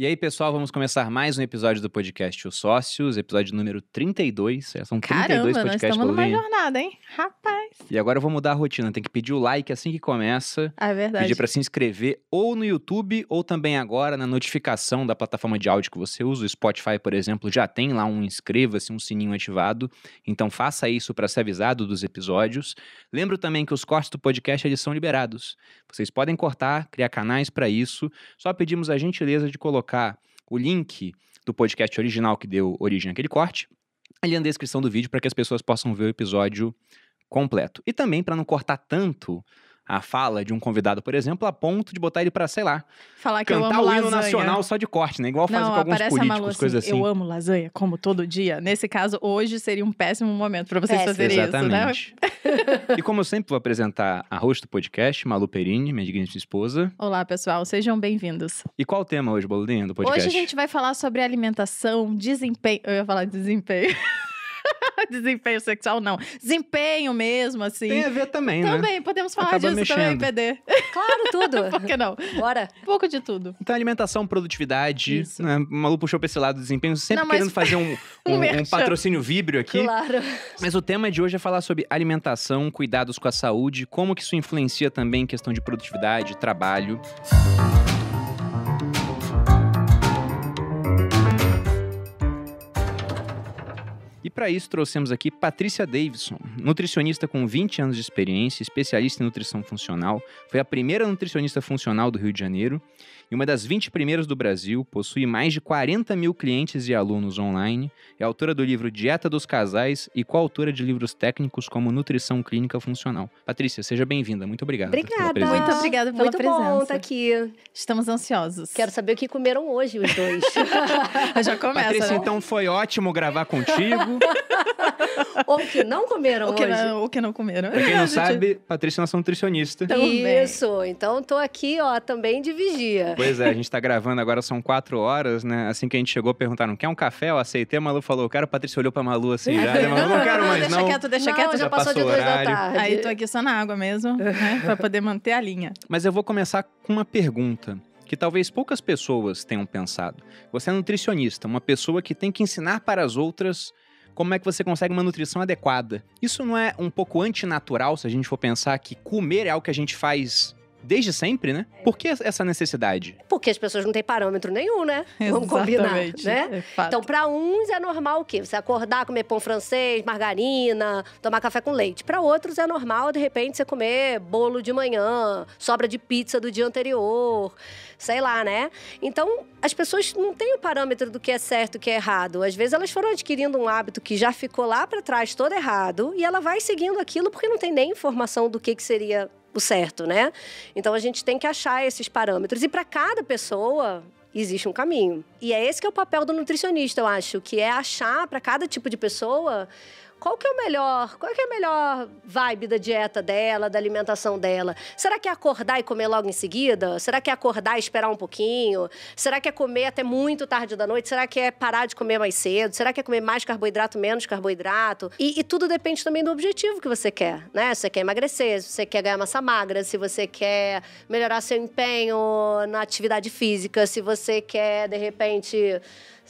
E aí, pessoal, vamos começar mais um episódio do podcast Os Sócios, episódio número 32. É, são 32 Caramba, nós podcasts estamos numa jornada, hein? Rapaz. E agora eu vou mudar a rotina, tem que pedir o like assim que começa, Ah, é verdade. pedir para se inscrever ou no YouTube ou também agora na notificação da plataforma de áudio que você usa. O Spotify, por exemplo, já tem lá um inscreva-se, um sininho ativado. Então faça isso para ser avisado dos episódios. Lembro também que os cortes do podcast eles são liberados. Vocês podem cortar, criar canais para isso. Só pedimos a gentileza de colocar o link do podcast original que deu origem àquele corte ali na descrição do vídeo para que as pessoas possam ver o episódio completo. E também para não cortar tanto a fala de um convidado, por exemplo, a ponto de botar ele para, sei lá, Falar que eu cantar amo o hino lasanha. nacional só de corte, né? Igual fazem Não, com alguns aparece a Malu políticos, assim, coisas assim. eu amo lasanha, como todo dia. Nesse caso, hoje seria um péssimo momento pra vocês Péssimo. fazerem isso, né? Exatamente. e como eu sempre vou apresentar a host do podcast, Malu Perini, minha digníssima esposa. Olá, pessoal, sejam bem-vindos. E qual o tema hoje, Boludinho, do podcast? Hoje a gente vai falar sobre alimentação, desempenho. Eu ia falar desempenho. desempenho sexual, não. Desempenho mesmo, assim. Tem a ver também, né? Também, podemos falar Acaba disso também, mexendo. PD. Claro, tudo. Por que não? Bora. Um pouco de tudo. Então, alimentação, produtividade. Isso. Né? O Malu puxou pra esse lado do desempenho, sempre Não, querendo fazer um, Um um, um patrocínio víbreo aqui. Claro. Mas o tema de hoje é falar sobre alimentação, cuidados com a saúde, como que isso influencia também em questão de produtividade, trabalho. E para isso trouxemos aqui Patrícia Davidson, nutricionista com 20 anos de experiência, especialista em nutrição funcional, foi a primeira nutricionista funcional do Rio de Janeiro e uma das 20 primeiras do Brasil, possui mais de 40 mil clientes e alunos online, é autora do livro Dieta dos Casais e coautora de livros técnicos como Nutrição Clínica Funcional. Patrícia, seja bem-vinda. Muito obrigado Obrigada. Muito obrigada pela Muito bom presença. estar aqui. Estamos ansiosos. Quero saber o que comeram hoje os dois. Já começa, Patrícia, né? então foi ótimo gravar contigo. Ou que não comeram O que, hoje. não, o que não comeram. Pra quem não sabe, Patrícia é nossa nutricionista. Também. Isso. Então tô aqui, ó, também de vigia. Pois é, a gente tá gravando agora, são quatro horas, né? Assim que a gente chegou, perguntaram, quer um café? Eu aceitei, a Malu falou, quero. A Patrícia olhou pra Malu assim já, né? Malu, não quero mais deixa não. quieto, deixa não, quieto. já, já passou, de passou o duas da tarde. Aí tô aqui só na água mesmo, né? Pra poder manter a linha. Mas eu vou começar com uma pergunta que talvez poucas pessoas tenham pensado. Você é nutricionista, uma pessoa que tem que ensinar para as outras como é que você consegue uma nutrição adequada. Isso não é um pouco antinatural se a gente for pensar que comer é algo que a gente faz desde sempre, né? Por que essa necessidade? Porque as pessoas não têm parâmetro nenhum, né? Vamos combinar, Exatamente. né? É. Então, pra uns é normal o quê? Você acordar, comer pão francês, margarina, tomar café com leite. Pra outros é normal, de repente, você comer bolo de manhã, sobra de pizza do dia anterior, sei lá, né? Então, as pessoas não têm o parâmetro do que é certo e o que é errado. Às vezes, elas foram adquirindo um hábito que já ficou lá pra trás todo errado e ela vai seguindo aquilo porque não tem nem informação do que, que seria o certo, né? Então, a gente tem que achar esses parâmetros. E pra cada pessoa, existe um caminho. E é esse que é o papel do nutricionista, eu acho, que é achar para cada tipo de pessoa qual que é o melhor, qual que é a melhor vibe da dieta dela, da alimentação dela. Será que é acordar e comer logo em seguida? Será que é acordar e esperar um pouquinho? Será que é comer até muito tarde da noite? Será que é parar de comer mais cedo? Será que é comer mais carboidrato, menos carboidrato? E, e tudo depende também do objetivo que você quer, né? Se você quer emagrecer, se você quer ganhar massa magra, se você quer melhorar seu empenho na atividade física, se você quer, de repente,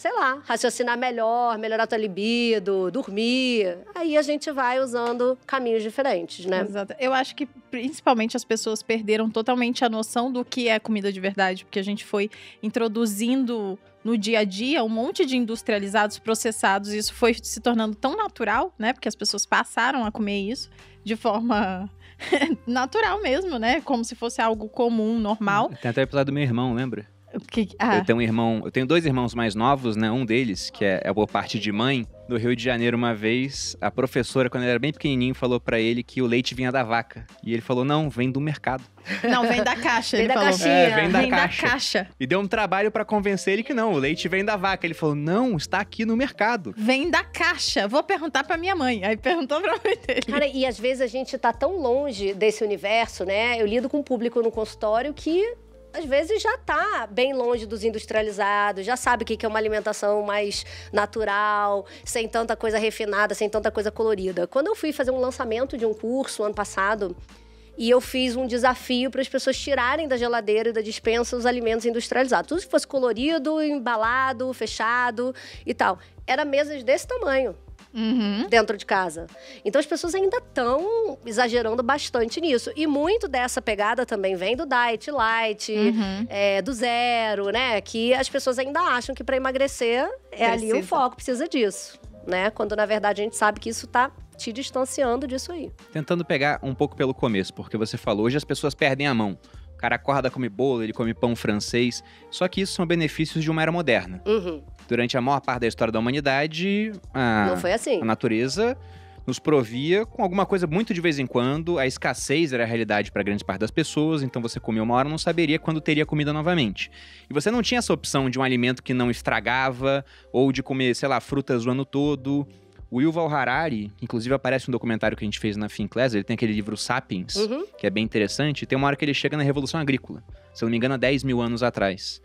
sei lá, raciocinar melhor, melhorar tua libido, dormir. Aí a gente vai usando caminhos diferentes, né? Exato. Eu acho que principalmente as pessoas perderam totalmente a noção do que é comida de verdade, porque a gente foi introduzindo no dia a dia um monte de industrializados, processados, e isso foi se tornando tão natural, né? Porque as pessoas passaram a comer isso de forma natural mesmo, né? Como se fosse algo comum, normal. Tem até o episódio do meu irmão, lembra? O que- ah, Eu tenho um irmão, eu tenho dois irmãos mais novos, né? Um deles, que é, é por parte de mãe, do Rio de Janeiro uma vez, a professora, quando ele era bem pequenininho, falou pra ele que o leite vinha da vaca. E ele falou: "Não, vem do mercado". não, vem da caixa, Vem ele da falou. caixinha. É, vem da Vem caixa. da caixa. E deu um trabalho pra convencer ele que não, o leite vem da vaca. Ele falou: "Não, está aqui no mercado". Vem da caixa. Vou perguntar pra minha mãe. Aí perguntou pra mãe dele. Cara, e às vezes a gente tá tão longe desse universo, né? Eu lido com um público no consultório que às vezes já tá bem longe dos industrializados, já sabe o que que é uma alimentação mais natural, sem tanta coisa refinada, sem tanta coisa colorida. Quando eu fui fazer um lançamento de um curso ano passado, E eu fiz um desafio para as pessoas tirarem da geladeira e da dispensa os alimentos industrializados. Tudo que fosse colorido, embalado, fechado e tal. Era mesas desse tamanho. Uhum. dentro de casa. Então as pessoas ainda estão exagerando bastante nisso. E muito dessa pegada também vem do diet light, Uhum. é, do zero, né? Que as pessoas ainda acham que para emagrecer é ali o Precisa. foco, precisa disso, né? Quando na verdade a gente sabe que isso tá te distanciando disso aí. Tentando pegar um pouco pelo começo, porque você falou, hoje as pessoas perdem a mão. O cara acorda, come bolo, ele come pão francês. Só que isso são benefícios de uma era moderna. Uhum. Durante a maior parte da história da humanidade, a, Não foi assim. a natureza nos provia com alguma coisa muito de vez em quando. A escassez era a realidade para grande parte das pessoas, então você comia uma hora e não saberia quando teria comida novamente. E você não tinha essa opção de um alimento que não estragava ou de comer, sei lá, frutas o ano todo. O Yuval Harari, inclusive aparece um documentário que a gente fez na Finclass, ele tem aquele livro Sapiens, Uhum. que é bem interessante. Tem uma hora que ele chega na Revolução Agrícola, se eu não me engano, há 10 mil anos atrás.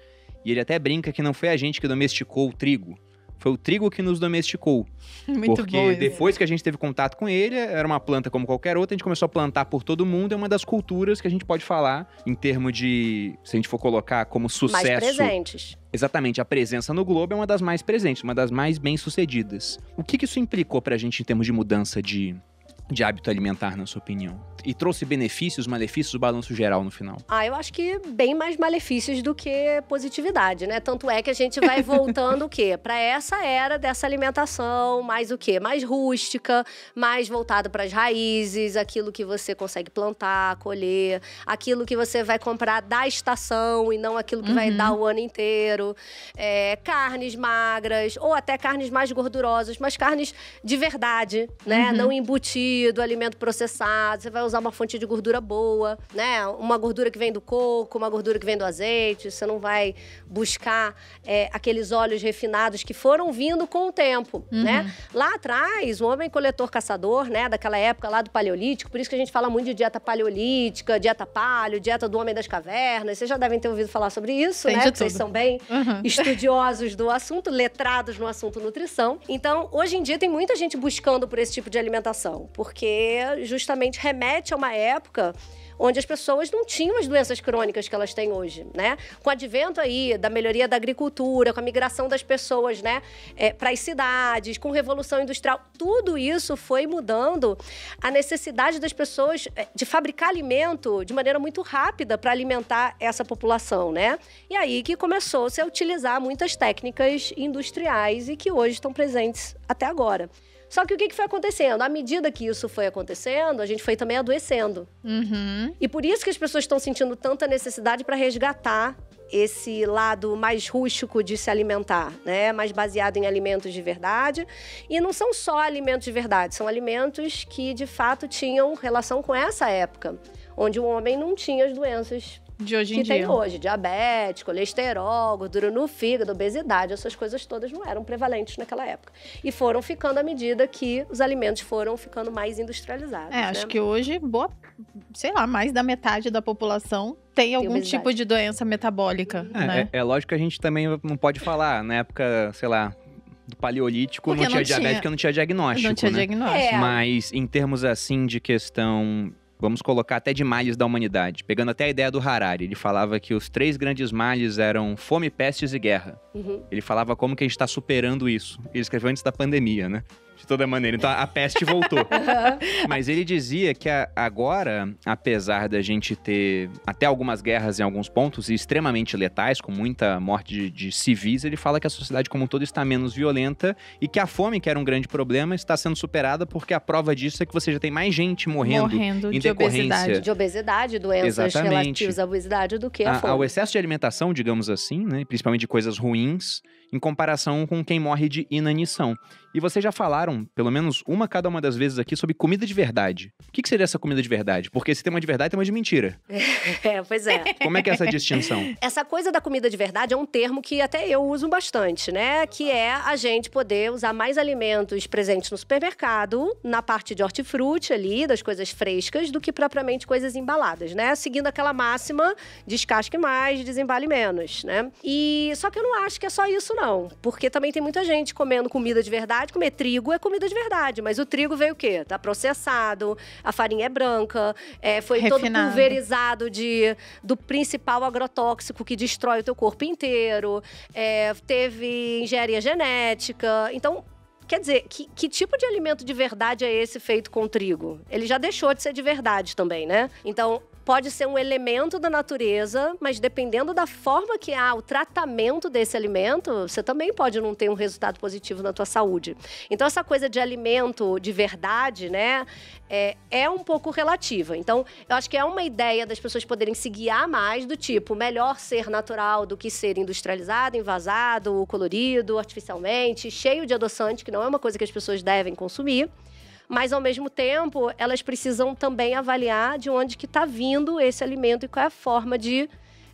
E ele até brinca que não foi a gente que domesticou o trigo, foi o trigo que nos domesticou. Muito porque bom. depois que a gente teve contato com ele, era uma planta como qualquer outra, a gente começou a plantar por todo mundo, é uma das culturas que a gente pode falar em termos de, se a gente for colocar como Mais sucesso. presentes. Exatamente, a presença no globo é uma das mais presentes, uma das mais bem-sucedidas. O que, que isso implicou pra gente em termos de mudança de, de hábito alimentar, na sua opinião? E trouxe benefícios, malefícios, o balanço geral no final? Ah, eu acho que bem mais malefícios do que positividade, né? Tanto é que a gente vai voltando o quê? Para essa era dessa alimentação, mais o quê? Mais rústica, mais voltado para as raízes, aquilo que você consegue plantar, colher, aquilo que você vai comprar da estação e não aquilo que vai Uhum. dar o ano inteiro. É, carnes magras ou até carnes mais gordurosas, mas carnes de verdade, né? Uhum. Não embutido, alimento processado. Você vai usar uma fonte de gordura boa, né? Uma gordura que vem do coco, uma gordura que vem do azeite. Você não vai buscar é, aqueles óleos refinados que foram vindo com o tempo, Uhum. né? Lá atrás, o homem coletor-caçador, né? Daquela época lá do paleolítico, por isso que a gente fala muito de dieta paleolítica, dieta paleo, dieta do homem das cavernas. Vocês já devem ter ouvido falar sobre isso, Tem né? vocês são bem Uhum. estudiosos do assunto, letrados no assunto nutrição. Então, hoje em dia tem muita gente buscando por esse tipo de alimentação, porque justamente remete a uma época onde as pessoas não tinham as doenças crônicas que elas têm hoje, né? Com o advento aí da melhoria da agricultura, com a migração das pessoas, né, para as cidades, com revolução industrial, tudo isso foi mudando a necessidade das pessoas eh, de fabricar alimento de maneira muito rápida para alimentar essa população, né? E aí que começou-se a utilizar muitas técnicas industriais e que hoje estão presentes até agora. Só que o que que foi acontecendo? À medida que isso foi acontecendo, a gente foi também adoecendo. Uhum. E por isso que as pessoas estão sentindo tanta necessidade para resgatar esse lado mais rústico de se alimentar, né? Mais baseado em alimentos de verdade. E não são só alimentos de verdade, são alimentos que de fato tinham relação com essa época, onde o homem não tinha as doenças De hoje em que dia. tem hoje, diabetes, colesterol, gordura no fígado, obesidade, essas coisas todas não eram prevalentes naquela época. E foram ficando à medida que os alimentos foram ficando mais industrializados. É, acho né? que hoje, boa, sei lá, mais da metade da população tem algum obesidade. tipo de doença metabólica, É, né? é- é lógico que a gente também não pode falar, na época, sei lá, do paleolítico, Porque não tinha não tinha- diabetes porque não tinha diagnóstico, Não tinha né? diagnóstico. É. Mas em termos assim de questão, vamos colocar até de males da humanidade, pegando até a ideia do Harari, ele falava que os três grandes males eram fome, pestes e guerra. Uhum. Ele falava como que a gente está superando isso. Ele escreveu antes da pandemia, né? De toda maneira. Então a peste voltou. Mas ele dizia que a- agora, apesar da gente ter até algumas guerras em alguns pontos e extremamente letais, com muita morte de, de civis, ele fala que a sociedade como um todo está menos violenta e que a fome, que era um grande problema, está sendo superada porque a prova disso é que você já tem mais gente morrendo. Morrendo em de decorrência obesidade. de obesidade, doenças Exatamente. relativas à obesidade do que a, a- fome. ao excesso de alimentação, digamos assim, né, principalmente de coisas ruins, things em comparação com quem morre de inanição. E vocês já falaram, pelo menos uma cada uma das vezes aqui, sobre comida de verdade. O que, que seria essa comida de verdade? Porque se tem uma de verdade, tem uma de mentira. É, pois é. Como é que é essa distinção? Essa coisa da comida de verdade é um termo que até eu uso bastante, né? Que é a gente poder usar mais alimentos presentes no supermercado, na parte de hortifruti ali, das coisas frescas, do que propriamente coisas embaladas, né? Seguindo aquela máxima, descasque mais, desembale menos, né? E só que eu não acho acho que é só isso, não. Porque também tem muita gente comendo comida de verdade. Comer trigo é comida de verdade. Mas o trigo veio o quê? Tá processado, a farinha é branca, é, foi todo Refinado. pulverizado de, do principal agrotóxico que destrói o teu corpo inteiro. é, teve engenharia genética. Então, Quer dizer, que, que tipo de alimento de verdade é esse feito com trigo? Ele já deixou de ser de verdade também, né? Então, pode ser um elemento da natureza, mas dependendo da forma que há o tratamento desse alimento, você também pode não ter um resultado positivo na tua saúde. Então, essa coisa de alimento de verdade, né, é, é um pouco relativa. Então, eu acho que é uma ideia das pessoas poderem se guiar mais do tipo, melhor ser natural do que ser industrializado, envasado, colorido, artificialmente, cheio de adoçante, que não é uma coisa que as pessoas devem consumir. Mas, ao mesmo tempo, elas precisam também avaliar de onde que está vindo esse alimento e qual é a forma de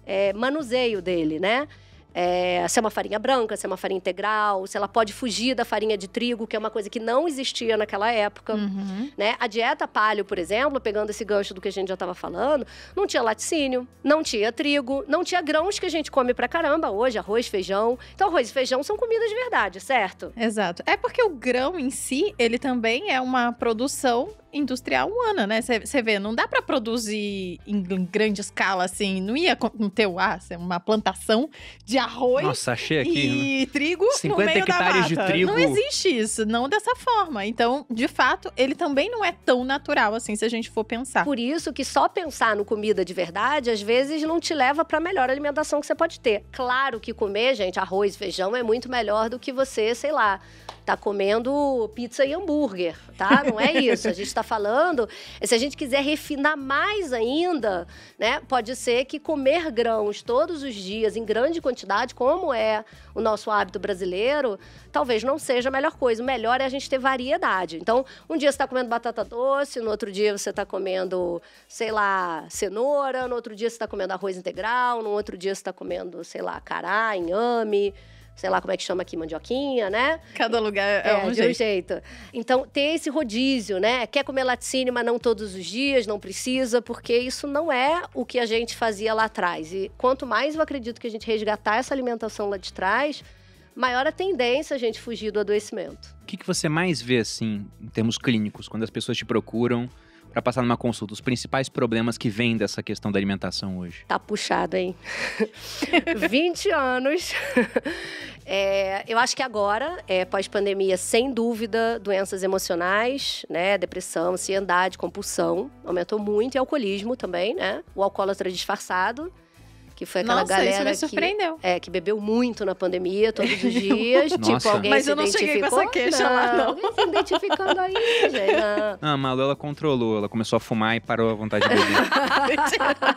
é, manuseio dele, né? É, se é uma farinha branca, se é uma farinha integral, se ela pode fugir da farinha de trigo, que é uma coisa que não existia naquela época. Uhum. Né? A dieta paleo, por exemplo, pegando esse gancho do que a gente já estava falando, não tinha laticínio, não tinha trigo, não tinha grãos que a gente come pra caramba hoje, arroz, feijão. Então, arroz e feijão são comidas de verdade, certo? Exato. É porque o grão em si, ele também é uma produção industrial humana, né? Você vê, não dá pra produzir em grande escala assim. Não ia com- ter o ah, ser uma plantação de arroz Nossa, achei aqui. e trigo no 50 meio da hectares de mata. trigo. Não existe isso, não dessa forma. Então, de fato, ele também não é tão natural assim, se a gente for pensar. Por isso que só pensar no comida de verdade, às vezes, não te leva para a melhor alimentação que você pode ter. Claro que comer, gente, arroz feijão é muito melhor do que você, sei lá, tá comendo pizza e hambúrguer, tá? Não é isso. A gente está falando, se a gente quiser refinar mais ainda, né? Pode ser que comer grãos todos os dias em grande quantidade, como é o nosso hábito brasileiro, talvez não seja a melhor coisa. O melhor é a gente ter variedade. Então, um dia você está comendo batata doce, no outro dia você está comendo, sei lá, cenoura, no outro dia você está comendo arroz integral, no outro dia você está comendo, sei lá, cará, inhame, sei lá como é que chama aqui, mandioquinha, né? Cada lugar é, um de jeito. um jeito. Então, ter esse rodízio, né? Quer comer laticínio, mas não todos os dias, não precisa, porque isso não é o que a gente fazia lá atrás. E quanto mais eu acredito que a gente resgatar essa alimentação lá de trás, maior a tendência a gente fugir do adoecimento. O que, que você mais vê, assim, em termos clínicos, quando as pessoas te procuram para passar numa consulta? Os principais problemas que vêm dessa questão da alimentação hoje? Tá puxado, hein? 20 anos. É, eu acho que agora, é, pós-pandemia, sem dúvida, doenças emocionais, né? Depressão, ansiedade, compulsão. Aumentou muito. E alcoolismo também, né? O alcoólatra disfarçado, que foi aquela Nossa, galera isso me que, é, que bebeu muito na pandemia, todos os dias. Nossa. tipo, alguém Mas se eu não cheguei com identificou? essa queixa lá, não. Não, se identificando aí, gente. Não. Ah, a Malu, ela controlou. Ela começou a fumar e parou a vontade de beber.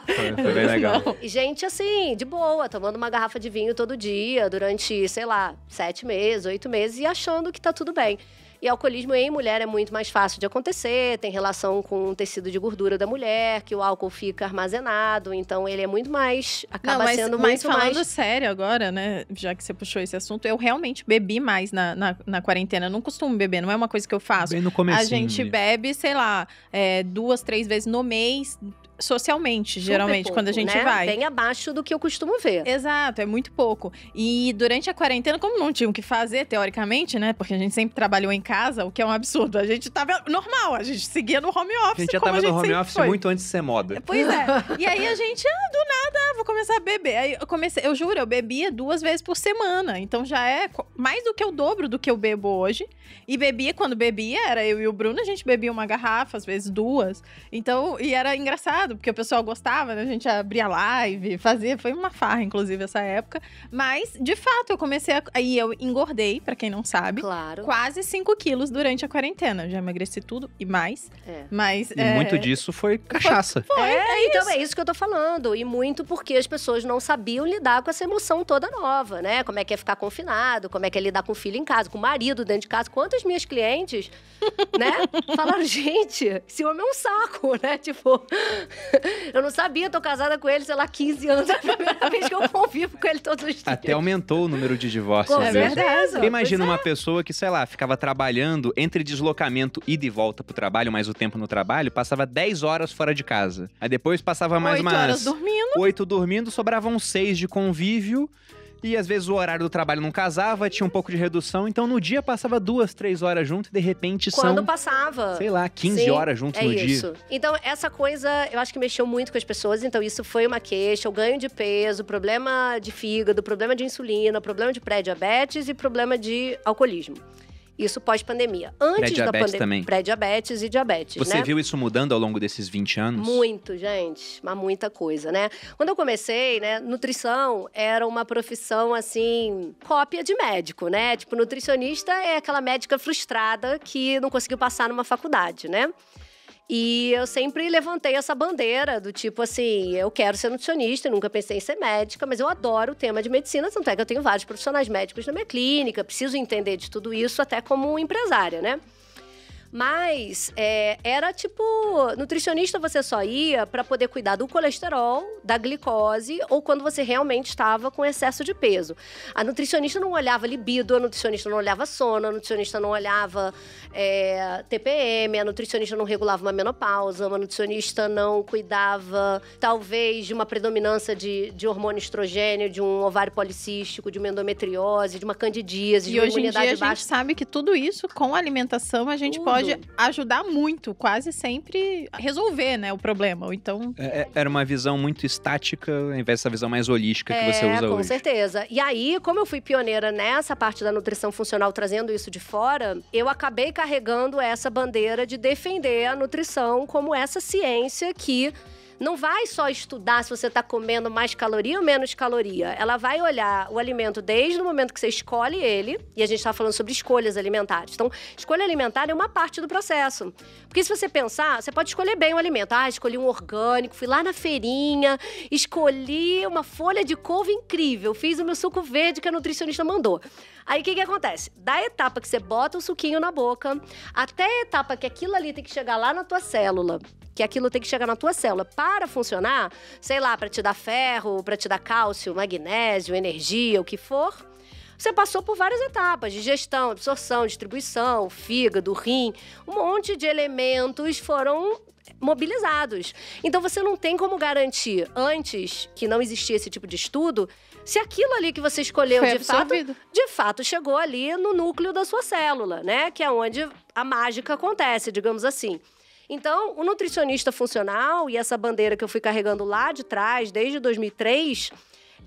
foi, foi bem legal. E gente, assim, de boa, tomando uma garrafa de vinho todo dia, durante, sei lá, sete meses, oito meses, e achando que tá tudo bem. E alcoolismo em mulher é muito mais fácil de acontecer, tem relação com o tecido de gordura da mulher, que o álcool fica armazenado, então ele é muito mais. acaba Não, mas, sendo mas muito falando mais. sério agora, né? Já que você puxou esse assunto, eu realmente bebi mais na, na, na quarentena. Eu não costumo beber, não é uma coisa que eu faço. Bem no começo. a gente bebe, sei lá, é, duas, três vezes no mês, socialmente, super geralmente, pouco, quando a gente né? vai. Bem abaixo do que eu costumo ver. Exato, é muito pouco. E durante a quarentena, como não tinha o que fazer, teoricamente, né? Porque a gente sempre trabalhou em casa, o que é um absurdo. A gente tava normal, a gente seguia no home office. A gente já tava gente no home office foi. muito antes de ser moda. Pois é. E aí a gente, ah, do nada, ah, vou começar a beber. Aí eu comecei, eu juro, eu bebia duas vezes por semana. Então já é mais do que o dobro do que eu bebo hoje. E bebia, quando bebia, era eu e o Bruno, a gente bebia uma garrafa, às vezes duas. Então, e era engraçado, porque o pessoal gostava, né? A gente abria live, fazia, foi uma farra, inclusive, essa época. Mas, de fato, eu comecei a. Aí eu engordei, pra quem não sabe. Claro. Quase 5 quilos durante a quarentena. Já emagreci tudo e mais. É. Mas. E é, muito disso foi cachaça. Foi, é, então é isso que eu tô falando. E muito porque as pessoas não sabiam lidar com essa emoção toda nova, né? Como é que é ficar confinado, como é que é lidar com o filho em casa, com o marido dentro de casa. Quantas minhas clientes, né, falaram, gente, esse homem é um saco, né? Tipo, eu não sabia, tô casada com ele, sei lá, 15 anos. É a primeira vez que eu convivo com ele todos os dias. Até aumentou o número de divórcios. Com É verdade. Porque imagina uma pessoa que, sei lá, ficava trabalhando entre deslocamento ida e volta pro trabalho, mais o tempo no trabalho, passava 10 horas fora de casa. Aí depois passava mais Oito umas horas dormindo. oito dormindo, sobravam seis de convívio. E às vezes o horário do trabalho não casava, tinha um pouco de redução, então no dia passava duas, três horas junto e de repente Quando são, passava. sei lá, 15 Sim, horas juntos É no isso. dia. Então, essa coisa, eu acho que mexeu muito com as pessoas. Então, isso foi uma queixa. O ganho de peso, problema de fígado, problema de insulina, problema de pré-diabetes e problema de alcoolismo. Isso pós-pandemia. Antes da pandemia. também. Pré-diabetes e diabetes, Você né? viu isso mudando ao longo desses 20 anos? Muito, gente, mas muita coisa, né? Quando eu comecei, né, nutrição era uma profissão assim, cópia de médico, né? Tipo, nutricionista é aquela médica frustrada que não conseguiu passar numa faculdade, né? E eu sempre levantei essa bandeira do tipo assim, eu quero ser nutricionista, nunca pensei em ser médica, mas eu adoro o tema de medicina, tanto é que eu tenho vários profissionais médicos na minha clínica, preciso entender de tudo isso até como empresária, né? Mas é, era tipo, nutricionista você só ia para poder cuidar do colesterol, da glicose ou quando você realmente estava com excesso de peso. A nutricionista não olhava libido, a nutricionista não olhava sono, a nutricionista não olhava é, TPM, a nutricionista não regulava uma menopausa, uma nutricionista não cuidava, talvez, de uma predominância de, de hormônio estrogênio, de um ovário policístico, de uma endometriose, de uma candidíase, de E uma hoje em dia imunidade a gente baixa. sabe que tudo isso, com a alimentação, a gente Tudo. pode ajudar muito, quase sempre a resolver, né, o problema. Ou então, É- é- Era uma visão muito estática, ao invés dessa visão mais holística que você É, usa com hoje. certeza. E aí, como eu fui pioneira nessa parte da nutrição funcional, trazendo isso de fora, eu acabei carregando essa bandeira de defender a nutrição como essa ciência que não vai só estudar se você está comendo mais caloria ou menos caloria. Ela vai olhar o alimento desde o momento que você escolhe ele, e a gente está falando sobre escolhas alimentares. Então, escolha alimentar é uma parte do processo. Porque se você pensar, você pode escolher bem o alimento. Ah, escolhi um orgânico, fui lá na feirinha, escolhi uma folha de couve incrível, fiz o meu suco verde que a nutricionista mandou. Aí o que, que acontece? Da etapa que você bota o suquinho na boca, até a etapa que aquilo ali tem que chegar lá na tua célula, que aquilo tem que chegar na tua célula para funcionar, sei lá, para te dar ferro, para te dar cálcio, magnésio, energia, o que for. Você passou por várias etapas: digestão, absorção, distribuição, fígado, rim, um monte de elementos foram mobilizados. Então você não tem como garantir antes que não existia esse tipo de estudo se aquilo ali que você escolheu foi de fato absorvido. de fato chegou ali no núcleo da sua célula, né? Que é onde a mágica acontece, digamos assim. Então, o nutricionista funcional e essa bandeira que eu fui carregando lá de trás, desde 2003,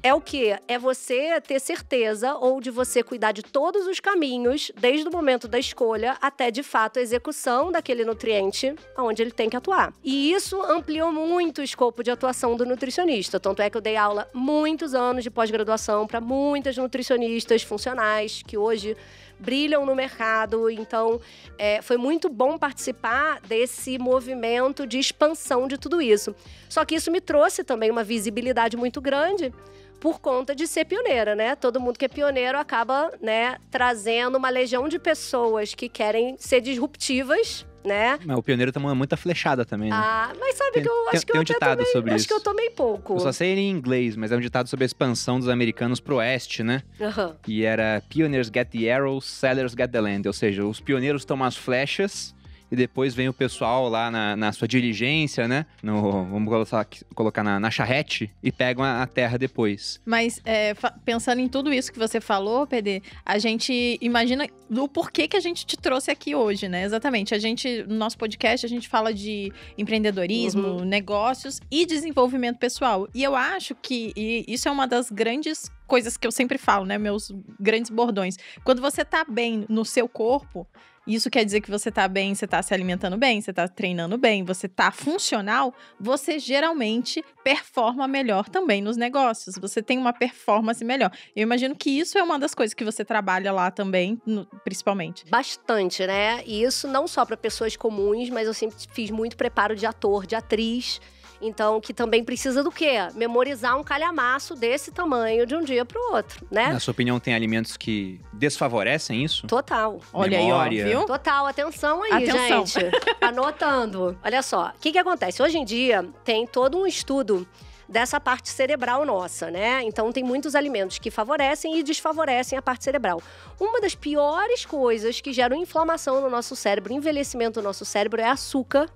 é o quê? É você ter certeza ou de você cuidar de todos os caminhos, desde o momento da escolha até de fato a execução daquele nutriente onde ele tem que atuar. E isso ampliou muito o escopo de atuação do nutricionista. Tanto é que eu dei aula muitos anos de pós-graduação para muitas nutricionistas funcionais que hoje brilham no mercado. Então, é, foi muito bom participar desse movimento de expansão de tudo isso. Só que isso me trouxe também uma visibilidade muito grande por conta de ser pioneira, né? Todo mundo que é pioneiro acaba, né, trazendo uma legião de pessoas que querem ser disruptivas, né? Mas o pioneiro toma muita flechada também, né? Ah, mas sabe Tem- que eu tem- acho que tem eu um ditado tomei, sobre acho isso. que eu tomei pouco. Eu só sei ele em inglês, mas é um ditado sobre a expansão dos americanos pro oeste, né? Aham. E era Pioneers get the arrows, sellers get the land. Ou seja, os pioneiros tomam as flechas e depois vem o pessoal lá na, na sua diligência, né? No, vamos colocar, colocar na, na charrete e pegam a, a terra depois. Mas é, pensando em tudo isso que você falou, PD, a gente imagina do porquê que a gente te trouxe aqui hoje, né? Exatamente. A gente, no nosso podcast, a gente fala de empreendedorismo, negócios e desenvolvimento pessoal. E eu acho que e isso é uma das grandes coisas que eu sempre falo, né? Meus grandes bordões. Quando você tá bem no seu corpo, isso quer dizer que você tá bem, você tá se alimentando bem, você tá treinando bem, você tá funcional, você geralmente performa melhor também nos negócios. Você tem uma performance melhor. Eu imagino que isso é uma das coisas que você trabalha lá também, no- principalmente. Bastante, né? E isso não só para pessoas comuns, mas eu sempre fiz muito preparo de ator, de atriz. Então, que também precisa do quê? Memorizar um calhamaço desse tamanho de um dia para o outro, né? Na sua opinião, tem alimentos que desfavorecem isso? Total. Olha Memória. aí, ó, viu? Total, atenção aí, Atenção. gente. Anotando. Olha só, o que, que acontece? Hoje em dia tem todo um estudo dessa parte cerebral nossa, né? Então tem muitos alimentos que favorecem e desfavorecem a parte cerebral. Uma das piores coisas que geram inflamação no nosso cérebro, envelhecimento do nosso cérebro é açúcar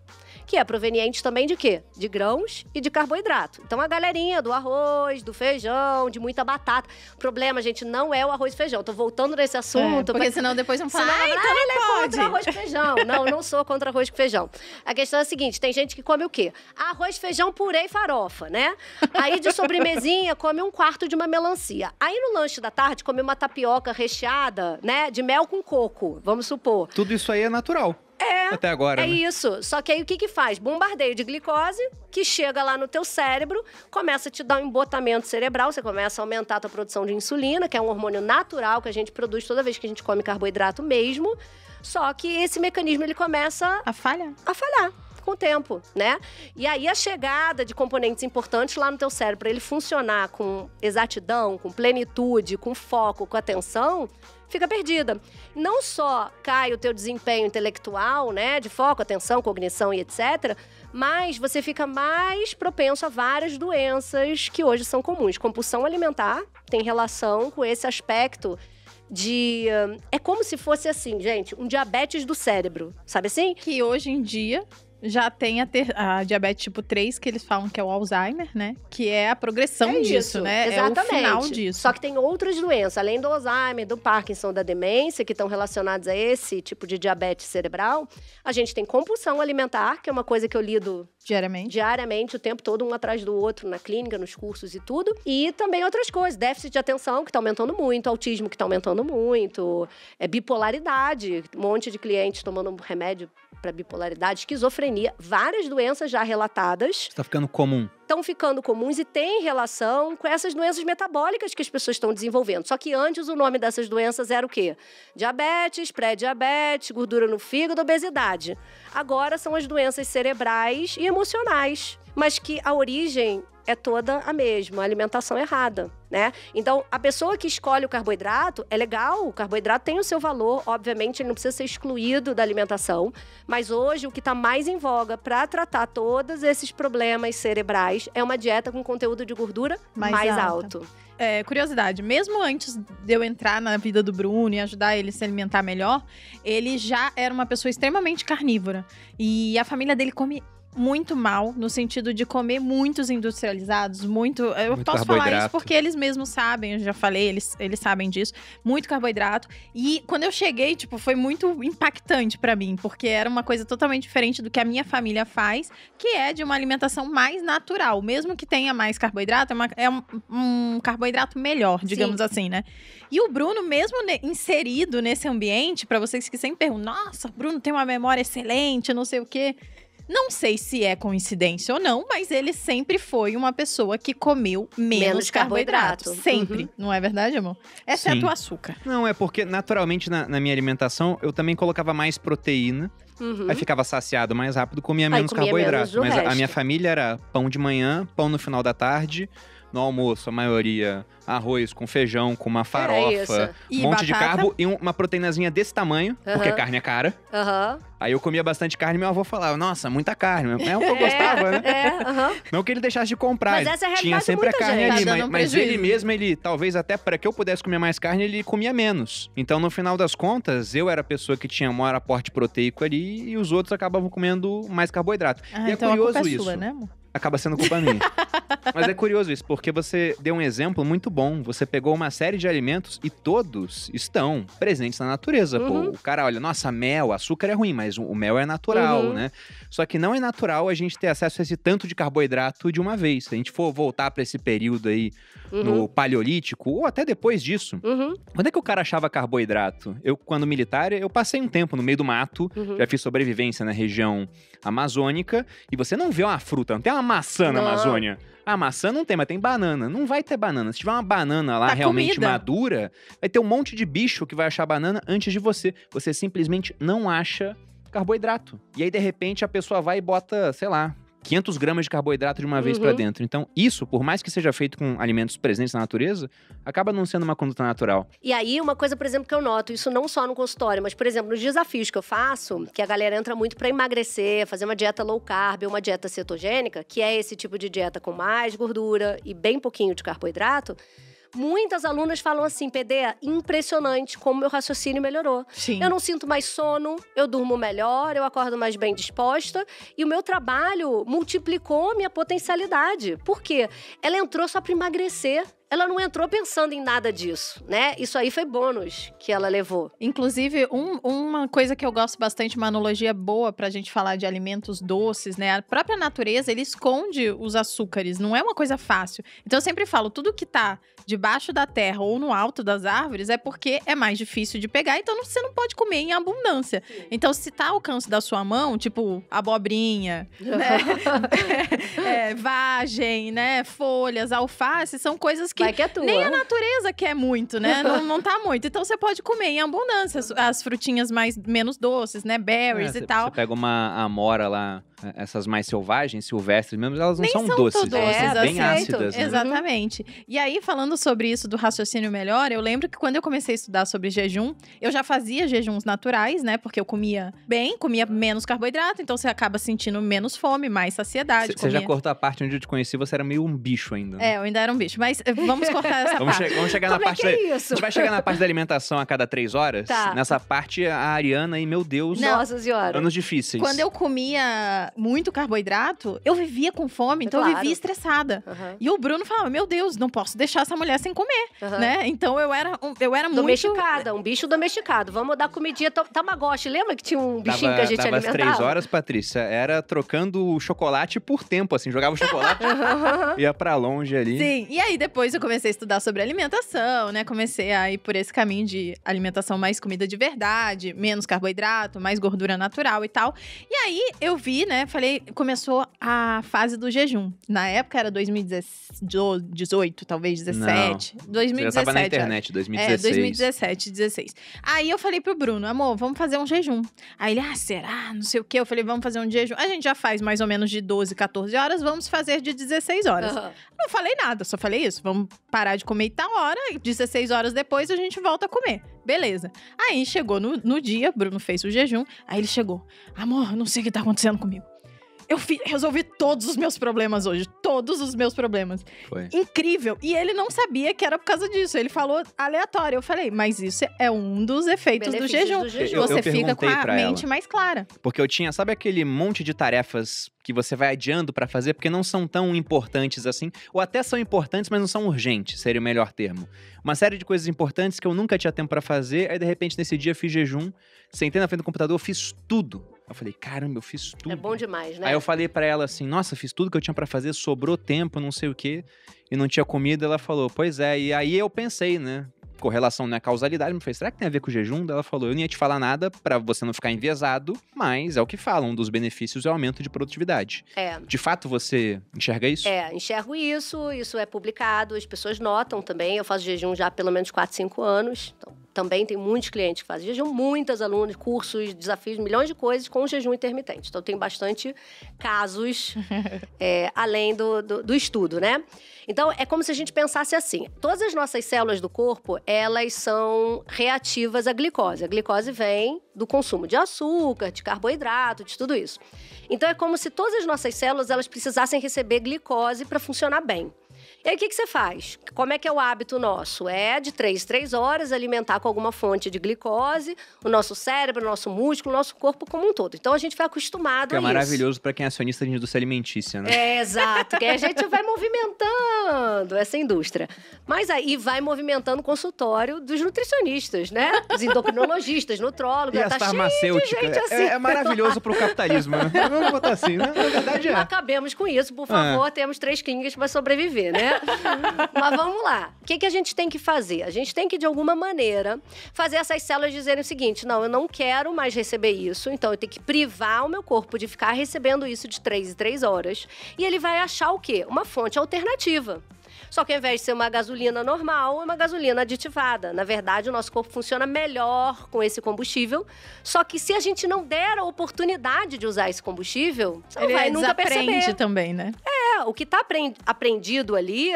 que é proveniente também de quê? De grãos e de carboidrato. Então a galerinha do arroz, do feijão, de muita batata. O problema, gente, não é o arroz e feijão. Tô voltando nesse assunto. É, porque pra... senão depois vão falar, senão, ah, então ele é pode. contra arroz e feijão. não, não sou contra arroz e feijão. A questão é a seguinte, tem gente que come o quê? Arroz, feijão, purê e farofa, né? Aí de sobremesinha come um quarto de uma melancia. Aí no lanche da tarde come uma tapioca recheada, né, de mel com coco, vamos supor. Tudo isso aí é natural. É. Até agora. É né? isso. Só que aí o que que faz? Bombardeio de glicose, que chega lá no teu cérebro, começa a te dar um embotamento cerebral, você começa a aumentar a tua produção de insulina, que é um hormônio natural que a gente produz toda vez que a gente come carboidrato mesmo. Só que esse mecanismo ele começa a falhar. A falhar com o tempo, né? E aí a chegada de componentes importantes lá no teu cérebro para ele funcionar com exatidão, com plenitude, com foco, com atenção, fica perdida. Não só cai o teu desempenho intelectual, né, de foco, atenção, cognição e etc, mas você fica mais propenso a várias doenças que hoje são comuns. Compulsão alimentar tem relação com esse aspecto de. É como se fosse assim, gente, um diabetes do cérebro, sabe assim? Que hoje em dia já tem a, ter, a, diabetes tipo 3, que eles falam que é o Alzheimer, né? Que é a progressão é disso, né? Exatamente. É o final disso. Só que tem outras doenças, além do Alzheimer, do Parkinson, da demência, que estão relacionados a esse tipo de diabetes cerebral. A gente tem compulsão alimentar, que é uma coisa que eu lido diariamente, diariamente o tempo todo, um atrás do outro, na clínica, nos cursos e tudo. E também outras coisas, déficit de atenção, que está aumentando muito, autismo, que está aumentando muito, é bipolaridade, um monte de clientes tomando remédio para bipolaridade, esquizofrenia, várias doenças já relatadas. Está ficando comum. Estão ficando comuns e tem relação com essas doenças metabólicas que as pessoas estão desenvolvendo. Só que antes o nome dessas doenças era o quê? Diabetes, pré-diabetes, gordura no fígado, obesidade. Agora são as doenças cerebrais e emocionais, mas que a origem é toda a mesma, a alimentação errada, né? Então, a pessoa que escolhe o carboidrato é legal, o carboidrato tem o seu valor, obviamente, ele não precisa ser excluído da alimentação, mas hoje o que está mais em voga para tratar todos esses problemas cerebrais é uma dieta com conteúdo de gordura mais, mais alto. É, curiosidade, mesmo antes de eu entrar na vida do Bruno e ajudar ele a se alimentar melhor, ele já era uma pessoa extremamente carnívora. E a família dele come muito mal, no sentido de comer muitos industrializados, muito. Eu muito posso falar isso porque eles mesmos sabem, eu já falei, eles, eles sabem disso. Muito carboidrato. E quando eu cheguei, tipo, foi muito impactante para mim, porque era uma coisa totalmente diferente do que a minha família faz, que é de uma alimentação mais natural. Mesmo que tenha mais carboidrato, é, uma, é um, um, carboidrato melhor, digamos Sim. assim, né? E o Bruno, mesmo inserido nesse ambiente, para vocês que sempre perguntam, nossa, Bruno tem uma memória excelente, não sei o quê. Não sei se é coincidência ou não, mas ele sempre foi uma pessoa que comeu menos, menos carboidrato. carboidrato. Sempre. Uhum. Não é verdade, amor? Exceto Sim. o açúcar. Não, é porque naturalmente na, na minha alimentação eu também colocava mais proteína. Uhum. Aí ficava saciado mais rápido, comia menos comia carboidrato. Menos mas a, a minha família era pão de manhã, pão no final da tarde. No almoço, a maioria arroz com feijão, com uma farofa, um monte batata. de carbo e uma proteínazinha desse tamanho, uhum. porque carne é cara. Uhum. Aí eu comia bastante carne e meu avô falava, nossa, muita carne. É o que eu gostava, né? É, uhum. Não que ele deixasse de comprar. Mas essa é a Tinha sempre a carne gente. ali, tá mas, mas ele mesmo, ele, talvez até para que eu pudesse comer mais carne, ele comia menos. Então, no final das contas, eu era a pessoa que tinha maior aporte proteico ali e os outros acabavam comendo mais carboidrato. Ah, e é então curioso a culpa é isso. Sua, né, amor? Acaba sendo culpa minha. Mas é curioso isso, porque você deu um exemplo muito bom. Você pegou uma série de alimentos e todos estão presentes na natureza. Uhum. Pô, o cara olha, nossa, mel, açúcar é ruim, mas o mel é natural, uhum. né? Só que não é natural a gente ter acesso a esse tanto de carboidrato de uma vez. Se a gente for voltar para esse período aí uhum. no paleolítico, ou até depois disso, uhum. quando é que o cara achava carboidrato? Eu, quando militar, eu passei um tempo no meio do mato, uhum. já fiz sobrevivência na região amazônica, e você não vê uma fruta, não tem uma maçã na Amazônia. A maçã não tem, mas tem banana. Não vai ter banana. Se tiver uma banana lá tá realmente comida. madura, vai ter um monte de bicho que vai achar banana antes de você. Você simplesmente não acha carboidrato. E aí, de repente, a pessoa vai e bota, sei lá, 500 gramas de carboidrato de uma vez pra Uhum. dentro. Então, isso, por mais que seja feito com alimentos presentes na natureza, acaba não sendo uma conduta natural. E aí, uma coisa, por exemplo, que eu noto, isso não só no consultório, mas, por exemplo, nos desafios que eu faço, que a galera entra muito pra emagrecer, fazer uma dieta low carb, uma dieta cetogênica, que é esse tipo de dieta com mais gordura e bem pouquinho de carboidrato. Muitas alunas falam assim, PD, impressionante como meu raciocínio melhorou. Sim. Eu não sinto mais sono, eu durmo melhor, eu acordo mais bem disposta e o meu trabalho multiplicou minha potencialidade. Por quê? Ela entrou só para emagrecer. Ela não entrou pensando em nada disso, né? Isso aí foi bônus que ela levou. Inclusive, um- uma coisa que eu gosto bastante, uma analogia boa pra gente falar de alimentos doces, né? A própria natureza, ele esconde os açúcares, não é uma coisa fácil. Então eu sempre falo, tudo que tá debaixo da terra ou no alto das árvores é porque é mais difícil de pegar, então você não pode comer em abundância. Então, se tá ao alcance da sua mão, tipo abobrinha, né? é, vagem, né? Folhas, alface, são coisas que Vai que é tua. nem a natureza quer muito, né? Não, não tá muito. Então você pode comer em abundância as, as frutinhas mais menos doces, né? Berries É, e cê- tal. Você pega uma amora lá, essas mais selvagens, silvestres mesmo, elas não Nem são, são doces, tão elas doces, são bem aceito. ácidas. Né? Exatamente. E aí, falando sobre isso do raciocínio melhor, eu lembro que quando eu comecei a estudar sobre jejum, eu já fazia jejuns naturais, né? Porque eu comia bem, comia menos carboidrato, então você acaba sentindo menos fome, mais saciedade. Você já cortou a parte onde eu te conheci, você era meio um bicho ainda. né? É, eu ainda era um bicho. Mas eh, vamos cortar essa Vamos, parte. che- vamos chegar na Como é parte que da... é A isso? gente vai chegar na parte da alimentação a cada três horas. Tá. Nessa parte, a Ariana e meu Deus, Nossa senhora. anos difíceis. Quando eu comia muito carboidrato, eu vivia com fome, então eu Claro. vivia estressada. Aham, E o Bruno falava: Meu Deus, não posso deixar essa mulher sem comer, aham. né? Então eu era, um- eu era muito. Domesticada, um bicho domesticado. Vamos dar comidinha ta- Tamagotchi. Lembra que tinha um bichinho Dava, que a gente dava as alimentava? três horas, Patrícia, era trocando o chocolate por tempo, assim. Jogava o chocolate, ia pra longe ali. Sim, e aí depois eu comecei a estudar sobre alimentação, né? Comecei a ir por esse caminho de alimentação mais comida de verdade, menos carboidrato, mais gordura natural e tal. E aí eu vi, né? Falei, começou a fase do jejum. Na época era 2018, talvez 17. Você 2017. já tava na internet, 2016. É, 2017, 16. Aí eu falei pro Bruno, amor, vamos fazer um jejum. Aí ele, ah, será? Não sei o quê. Eu falei, vamos fazer um jejum. A gente já faz mais ou menos de 12, 14 horas, vamos fazer de 16 horas. Aham. Não falei nada, só falei isso. Vamos parar de comer tal hora, e 16 horas depois a gente volta a comer. Beleza. Aí chegou no, no dia, Bruno fez o jejum. Aí ele chegou, amor, não sei o que tá acontecendo comigo. Eu fi- resolvi todos os meus problemas hoje. Todos os meus problemas. Foi. Incrível. E ele não sabia que era por causa disso. Ele falou aleatório. Eu falei, mas isso é um dos efeitos do jejum. do jejum. Eu- Você fica com a mente ela. mais clara. Porque eu tinha, sabe aquele monte de tarefas que você vai adiando pra fazer porque não são tão importantes assim, ou até são importantes, mas não são urgentes, seria o melhor termo. Uma série de coisas importantes que eu nunca tinha tempo pra fazer, aí de repente nesse dia fiz jejum, sentei na frente do computador, fiz tudo. Eu falei, caramba, eu fiz tudo. É bom demais, né? Aí eu falei pra ela assim: "Nossa, fiz tudo que eu tinha pra fazer, sobrou tempo, não sei o quê, e não tinha comida". Ela falou: "Pois é". E aí eu pensei, né? Correlação não é causalidade, me fez, será que tem a ver com o jejum? Ela falou, eu não ia te falar nada pra você não ficar enviesado, mas é o que falam, um dos benefícios é o aumento de produtividade. É. De fato, você enxerga isso? É, enxergo isso, isso é publicado, as pessoas notam também. Eu faço jejum já há pelo menos 4, 5 anos. Então, também tem muitos clientes que fazem jejum, muitas alunas, cursos, desafios, milhões de coisas com jejum intermitente. Então, tem bastante casos é, além do, do, do estudo, né? Então, é como se a gente pensasse assim: todas as nossas células do corpo, elas são reativas à glicose. A glicose vem do consumo de açúcar, de carboidrato, de tudo isso. Então, é como se todas as nossas células elas precisassem receber glicose para funcionar bem. E aí, o que, que você faz? Como é que é o hábito nosso? É de três, três horas alimentar com alguma fonte de glicose o nosso cérebro, o nosso músculo, o nosso corpo como um todo. Então, a gente vai acostumado Que é a isso. maravilhoso pra quem é acionista de indústria alimentícia, né? É, exato, que a gente vai movimentando essa indústria. Mas aí vai movimentando o consultório dos nutricionistas, né? Os endocrinologistas, nutrólogos, E as tá cheio de farmacêuticas. gente é- assim. É, maravilhoso pro capitalismo, né? Vamos botar assim, né? Na verdade é. Acabemos com isso, por favor. Temos três clínicas para sobreviver, né? Mas vamos lá. O que, que a gente tem que fazer? A gente tem que, de alguma maneira, fazer essas células dizerem o seguinte: não, eu não quero mais receber isso, então eu tenho que privar o meu corpo de ficar recebendo isso de três em três horas. E ele vai achar o quê? Uma fonte alternativa. Só que ao invés de ser uma gasolina normal, é uma gasolina aditivada. Na verdade, o nosso corpo funciona melhor com esse combustível. Só que se a gente não der a oportunidade de usar esse combustível, você não Ele vai nunca perceber. também, né? É, o que está aprendido ali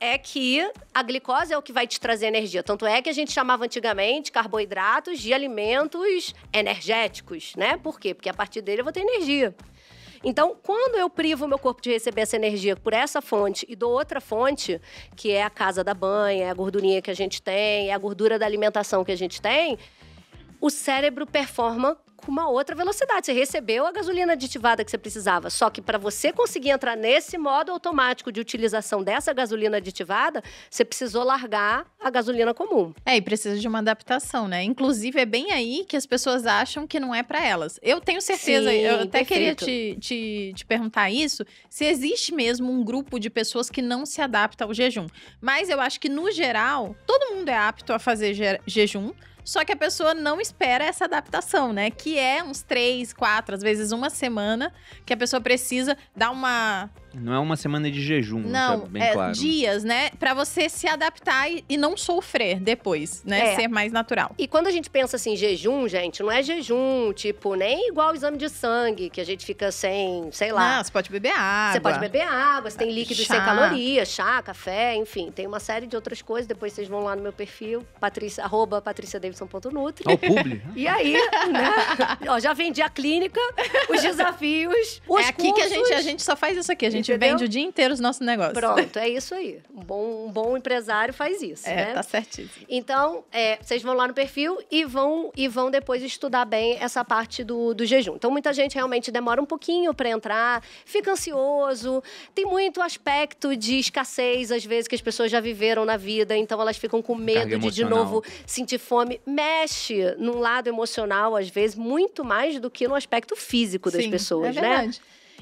é que a glicose é o que vai te trazer energia. Tanto é que a gente chamava antigamente carboidratos de alimentos energéticos, né? Por quê? Porque a partir dele eu vou ter energia. Então, quando eu privo o meu corpo de receber essa energia por essa fonte e dou outra fonte, que é a casa da banha, é a gordurinha que a gente tem, é a gordura da alimentação que a gente tem, o cérebro performa com uma outra velocidade. Você recebeu a gasolina aditivada que você precisava. Só que para você conseguir entrar nesse modo automático de utilização dessa gasolina aditivada, você precisou largar a gasolina comum. É, e precisa de uma adaptação, né? Inclusive, é bem aí que as pessoas acham que não é para elas. Eu tenho certeza, Sim, eu até queria perfeito. te, te, te perguntar isso, se existe mesmo um grupo de pessoas que não se adapta ao jejum. Mas eu acho que, no geral, todo mundo é apto a fazer je- jejum. Só que a pessoa não espera essa adaptação, né? Que é uns três, quatro, às vezes uma semana, que a pessoa precisa dar uma. Não é uma semana de jejum, Não, é bem é, claro. dias, né? Pra você se adaptar e, e não sofrer depois, né? É. Ser mais natural. E quando a gente pensa assim, jejum, gente, não é jejum, tipo, nem igual o exame de sangue, que a gente fica sem, sei lá. Não, você pode beber água. Você pode beber água, você tem líquidos sem Chá. calorias, chá, café, enfim, tem uma série de outras coisas. Depois vocês vão lá no meu perfil, patricia, arroba patriciadavidson.nutri. Ao publi. E aí, né? Ó, já vendi a clínica, os desafios, os é aqui que a gente, a gente só faz isso aqui. A gente Entendeu? vende o dia inteiro os nossos negócios. Pronto, é isso aí. Um bom, um bom empresário faz isso, É, né? tá certíssimo. Então, é, vocês vão lá no perfil e vão, e vão depois estudar bem essa parte do, do jejum. Então, muita gente realmente demora um pouquinho para entrar, fica ansioso, tem muito aspecto de escassez, às vezes, que as pessoas já viveram na vida, então elas ficam com medo Carga de, de novo, sentir fome. Mexe num lado emocional, às vezes, muito mais do que no aspecto físico das Sim, pessoas, é né?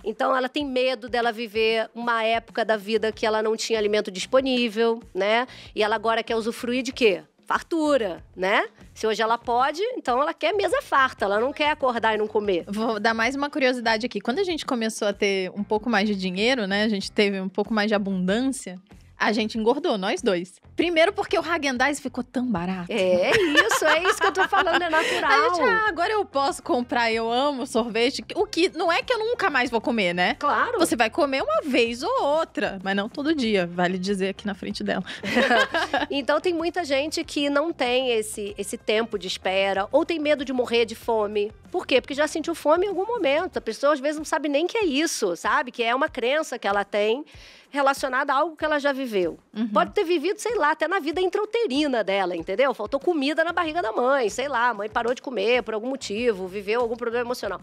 Então ela tem medo dela viver uma época da vida que ela não tinha alimento disponível, né? E ela agora quer usufruir de quê? Fartura, né? Se hoje ela pode, então ela quer mesa farta, ela não quer acordar e não comer. Vou dar mais uma curiosidade aqui. Quando a gente começou a ter um pouco mais de dinheiro, né? A gente teve um pouco mais de abundância. A gente engordou, nós dois. Primeiro porque o Häagen-Dazs ficou tão barato. É isso, é isso que eu tô falando, é natural. gente, ah, agora eu posso comprar, eu amo sorvete. O que não é que eu nunca mais vou comer, né? Claro. Você vai comer uma vez ou outra, mas não todo dia, vale dizer aqui na frente dela. Então tem muita gente que não tem esse, esse tempo de espera ou tem medo de morrer de fome. Por quê? Porque já sentiu fome em algum momento. A pessoa às vezes não sabe nem que é isso, sabe? Que é uma crença que ela tem relacionada a algo que ela já viveu. Uhum. Pode ter vivido, sei lá, até na vida intrauterina dela, entendeu? Faltou comida na barriga da mãe, sei lá, a mãe parou de comer por algum motivo, viveu algum problema emocional.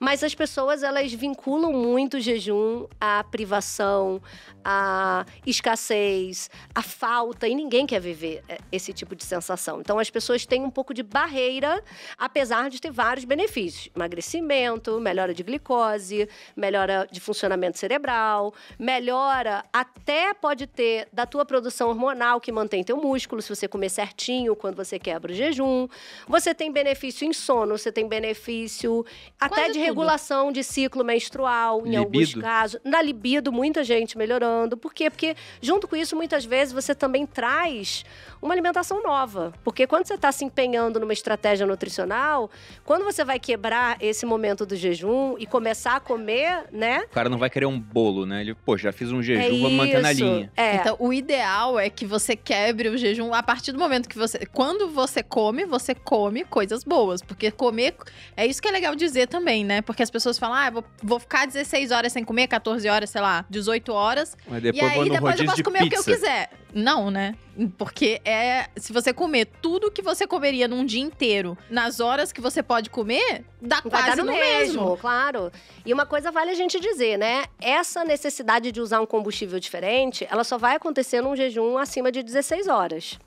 Mas as pessoas, elas vinculam muito o jejum à privação, à escassez, à falta, e ninguém quer viver é, esse tipo de sensação. Então, as pessoas têm um pouco de barreira, apesar de ter vários benefícios. Emagrecimento, melhora de glicose, melhora de funcionamento cerebral, melhora até pode ter da tua produção hormonal, que mantém teu músculo, se você comer certinho quando você quebra o jejum. Você tem benefício em sono, você tem benefício até Quase de. Regulação de ciclo menstrual, em alguns Libido. casos. Na libido, muita gente melhorando. Por quê? Porque, junto com isso, muitas vezes você também traz uma alimentação nova. Porque quando você está se empenhando numa estratégia nutricional, quando você vai quebrar esse momento do jejum e começar a comer, né? O cara não vai querer um bolo, né? Ele, pô, já fiz um jejum, é vamos manter na isso. linha. É. Então, o ideal é que você quebre o jejum a partir do momento que você. Quando você come, você come coisas boas. Porque comer. É isso que é legal dizer também, né? Porque as pessoas falam, ah, eu vou, vou ficar 16 horas sem comer, 14 horas, sei lá, 18 horas. Mas e depois aí vou no depois eu posso de comer o que eu pizza. quiser. Não, né? Porque é. Se você comer tudo que você comeria num dia inteiro, nas horas que você pode comer, dá Vai quase no mesmo, mesmo. claro. E uma coisa vale a gente dizer, né? Essa necessidade de usar um combustível diferente, ela só vai acontecer num jejum acima de 16 horas.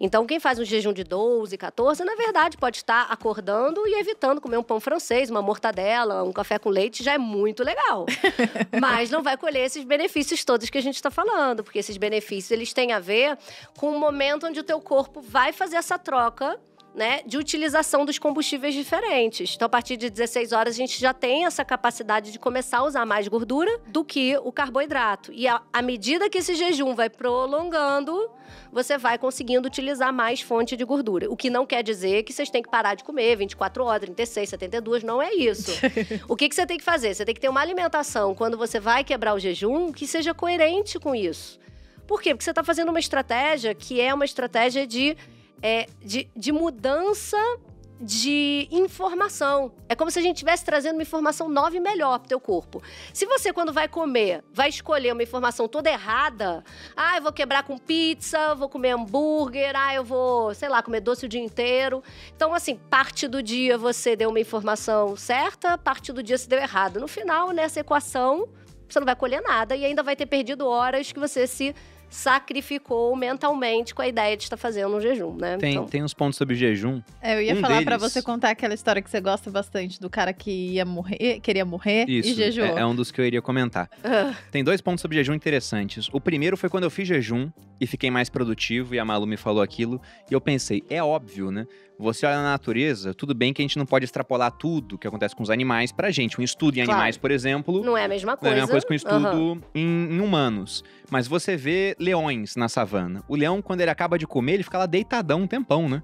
Então, quem faz um jejum de 12, 14, na verdade, pode estar acordando e evitando comer um pão francês, uma mortadela, um café com leite, já é muito legal. Mas não vai colher esses benefícios todos que a gente está falando, porque esses benefícios, eles têm a ver com o momento onde o teu corpo vai fazer essa troca né, de utilização dos combustíveis diferentes. Então, a partir de 16 horas, a gente já tem essa capacidade de começar a usar mais gordura do que o carboidrato. E à medida que esse jejum vai prolongando, você vai conseguindo utilizar mais fonte de gordura. O que não quer dizer que vocês têm que parar de comer 24 horas, 36, 72, não é isso. o que, que você tem que fazer? Você tem que ter uma alimentação, quando você vai quebrar o jejum, que seja coerente com isso. Por quê? Porque você está fazendo uma estratégia que é uma estratégia de é, de, de mudança de informação. É como se a gente estivesse trazendo uma informação nova e melhor para o teu corpo. Se você, quando vai comer, vai escolher uma informação toda errada, ah, eu vou quebrar com pizza, vou comer hambúrguer, ah, eu vou, sei lá, comer doce o dia inteiro. Então, assim, parte do dia você deu uma informação certa, parte do dia você deu errado. No final, nessa equação, você não vai colher nada e ainda vai ter perdido horas que você se sacrificou mentalmente com a ideia de estar fazendo um jejum, né? Tem, então... tem uns pontos sobre jejum. É, eu ia um falar deles... para você contar aquela história que você gosta bastante do cara que ia morrer, queria morrer Isso, e jejuou. É, é um dos que eu iria comentar. Ah. Tem dois pontos sobre jejum interessantes. O primeiro foi quando eu fiz jejum e fiquei mais produtivo e a Malu me falou aquilo e eu pensei, é óbvio, né? Você olha na natureza, tudo bem que a gente não pode extrapolar tudo que acontece com os animais pra gente. Um estudo em Claro. animais, por exemplo, Não é a mesma não coisa. é a mesma coisa que um estudo Aham. em, em humanos. Mas você vê leões na savana. O leão, quando ele acaba de comer, ele fica lá deitadão um tempão, né?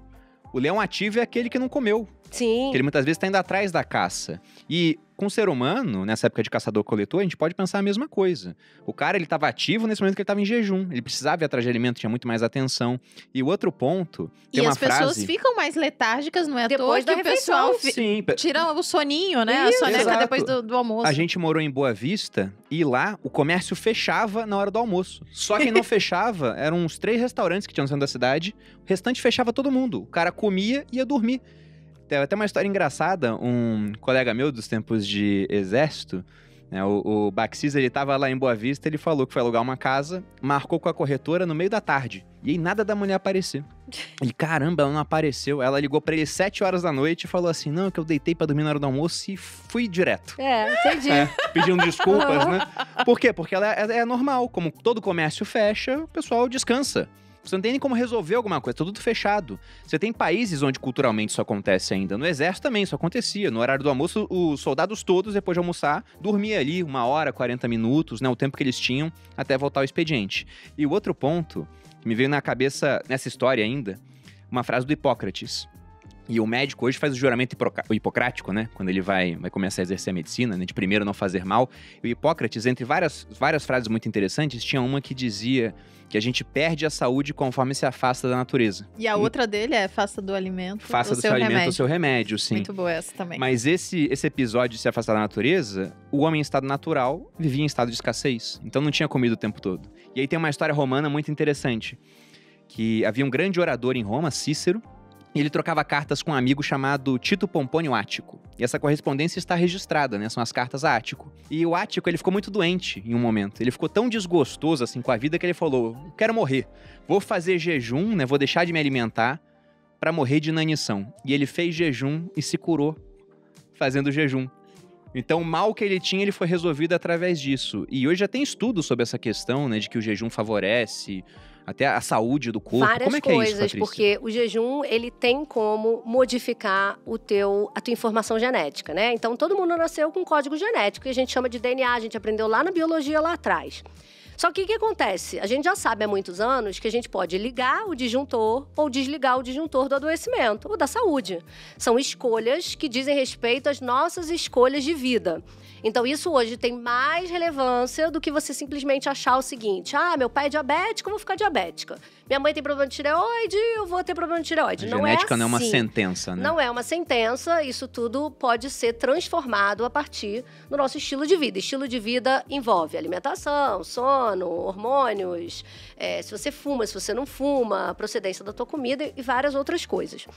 O leão ativo é aquele que não comeu. Sim. Que ele muitas vezes está indo atrás da caça. E com o ser humano, nessa época de caçador-coletor, a gente pode pensar a mesma coisa. O cara, ele estava ativo nesse momento que ele estava em jejum. Ele precisava ir atrás de alimento, tinha muito mais atenção. E o outro ponto, tem E uma as pessoas frase... ficam mais letárgicas, não é à Depois toa da que o pessoal Sim, tira o soninho, né? Isso, a soneca exato. depois do, do almoço. a gente morou em Boa Vista e lá o comércio fechava na hora do almoço. Só quem não fechava eram uns três restaurantes que tinham no centro da cidade. O restante fechava todo mundo. O cara comia e ia dormir. Tem até uma história engraçada. Um colega meu dos tempos de exército, né, o, o Baxis, ele tava lá em Boa Vista, ele falou que foi alugar uma casa, marcou com a corretora no meio da tarde. E aí nada da mulher aparecer. Ele, caramba, ela não apareceu. Ela ligou pra ele sete horas da noite e falou assim: não, que eu deitei pra dormir na hora do almoço e fui direto. É, entendi. É, pedindo desculpas, né? Por quê? Porque ela é, é normal. Como todo comércio fecha, o pessoal descansa. Você não tem nem como resolver alguma coisa, tá tudo fechado. Você tem países onde culturalmente isso acontece ainda. No exército também isso acontecia. No horário do almoço, os soldados todos, depois de almoçar, dormiam ali uma hora, 40 minutos, né? O tempo que eles tinham até voltar ao expediente. E o outro ponto que me veio na cabeça nessa história ainda, uma frase do Hipócrates. E o médico hoje faz o juramento hipocrático, né? Quando ele vai, vai começar a exercer a medicina, né? De primeiro não fazer mal. E o Hipócrates, entre várias, várias frases muito interessantes, tinha uma que dizia que a gente perde a saúde conforme se afasta da natureza. E a outra dele é faça do alimento Faça o do seu seu alimento remédio. o seu remédio, sim. Muito boa essa também. Mas esse, esse episódio de se afastar da natureza, o homem em estado natural vivia em estado de escassez. Então não tinha comida o tempo todo. E aí tem uma história romana muito interessante. Que havia um grande orador em Roma, Cícero, ele trocava cartas com um amigo chamado Tito Pompônio Ático. E essa correspondência está registrada, né? São as cartas a Ático. E o Ático, ele ficou muito doente em um momento. Ele ficou tão desgostoso, assim, com a vida que ele falou, quero morrer. Vou fazer jejum, né? Vou deixar de me alimentar para morrer de inanição. E ele fez jejum e se curou fazendo jejum. Então, o mal que ele tinha, ele foi resolvido através disso. E hoje já tem estudos sobre essa questão, né, de que o jejum favorece até a saúde do corpo. Várias Como é que coisas, é isso, Patrícia? porque o jejum ele tem como modificar o teu, a tua informação genética, né? Então todo mundo nasceu com código genético que a gente chama de DNA, a gente aprendeu lá na biologia lá atrás. Só que o que acontece? A gente já sabe há muitos anos que a gente pode ligar o disjuntor ou desligar o disjuntor do adoecimento ou da saúde. São escolhas que dizem respeito às nossas escolhas de vida. Então, isso hoje tem mais relevância do que você simplesmente achar o seguinte: ah, meu pai é diabético, vou ficar diabética. Minha mãe tem problema de tireoide, eu vou ter problema de tireoide. A não genética é não é uma assim. sentença, né? Não é uma sentença, isso tudo pode ser transformado a partir do nosso estilo de vida. Estilo de vida envolve alimentação, sono, hormônios, é, se você fuma, se você não fuma, procedência da tua comida e várias outras coisas.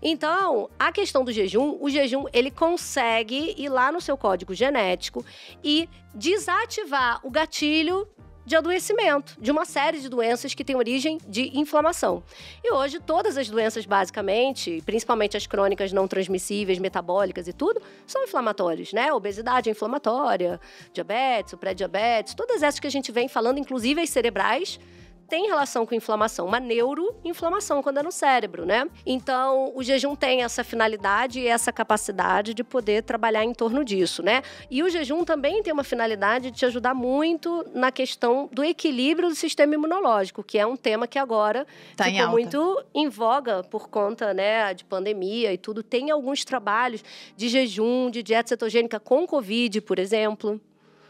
Então, a questão do jejum, o jejum ele consegue ir lá no seu código genético e desativar o gatilho de adoecimento, de uma série de doenças que têm origem de inflamação. E hoje, todas as doenças, basicamente, principalmente as crônicas não transmissíveis, metabólicas e tudo, são inflamatórias, né? Obesidade é inflamatória, diabetes, pré-diabetes, todas essas que a gente vem falando, inclusive as cerebrais, tem relação com inflamação, uma neuroinflamação quando é no cérebro, né? Então, o jejum tem essa finalidade e essa capacidade de poder trabalhar em torno disso, né? E o jejum também tem uma finalidade de te ajudar muito na questão do equilíbrio do sistema imunológico, que é um tema que agora Tá em ficou alta. muito em voga por conta, né, de pandemia e tudo. Tem alguns trabalhos de jejum, de dieta cetogênica com Covid, por exemplo.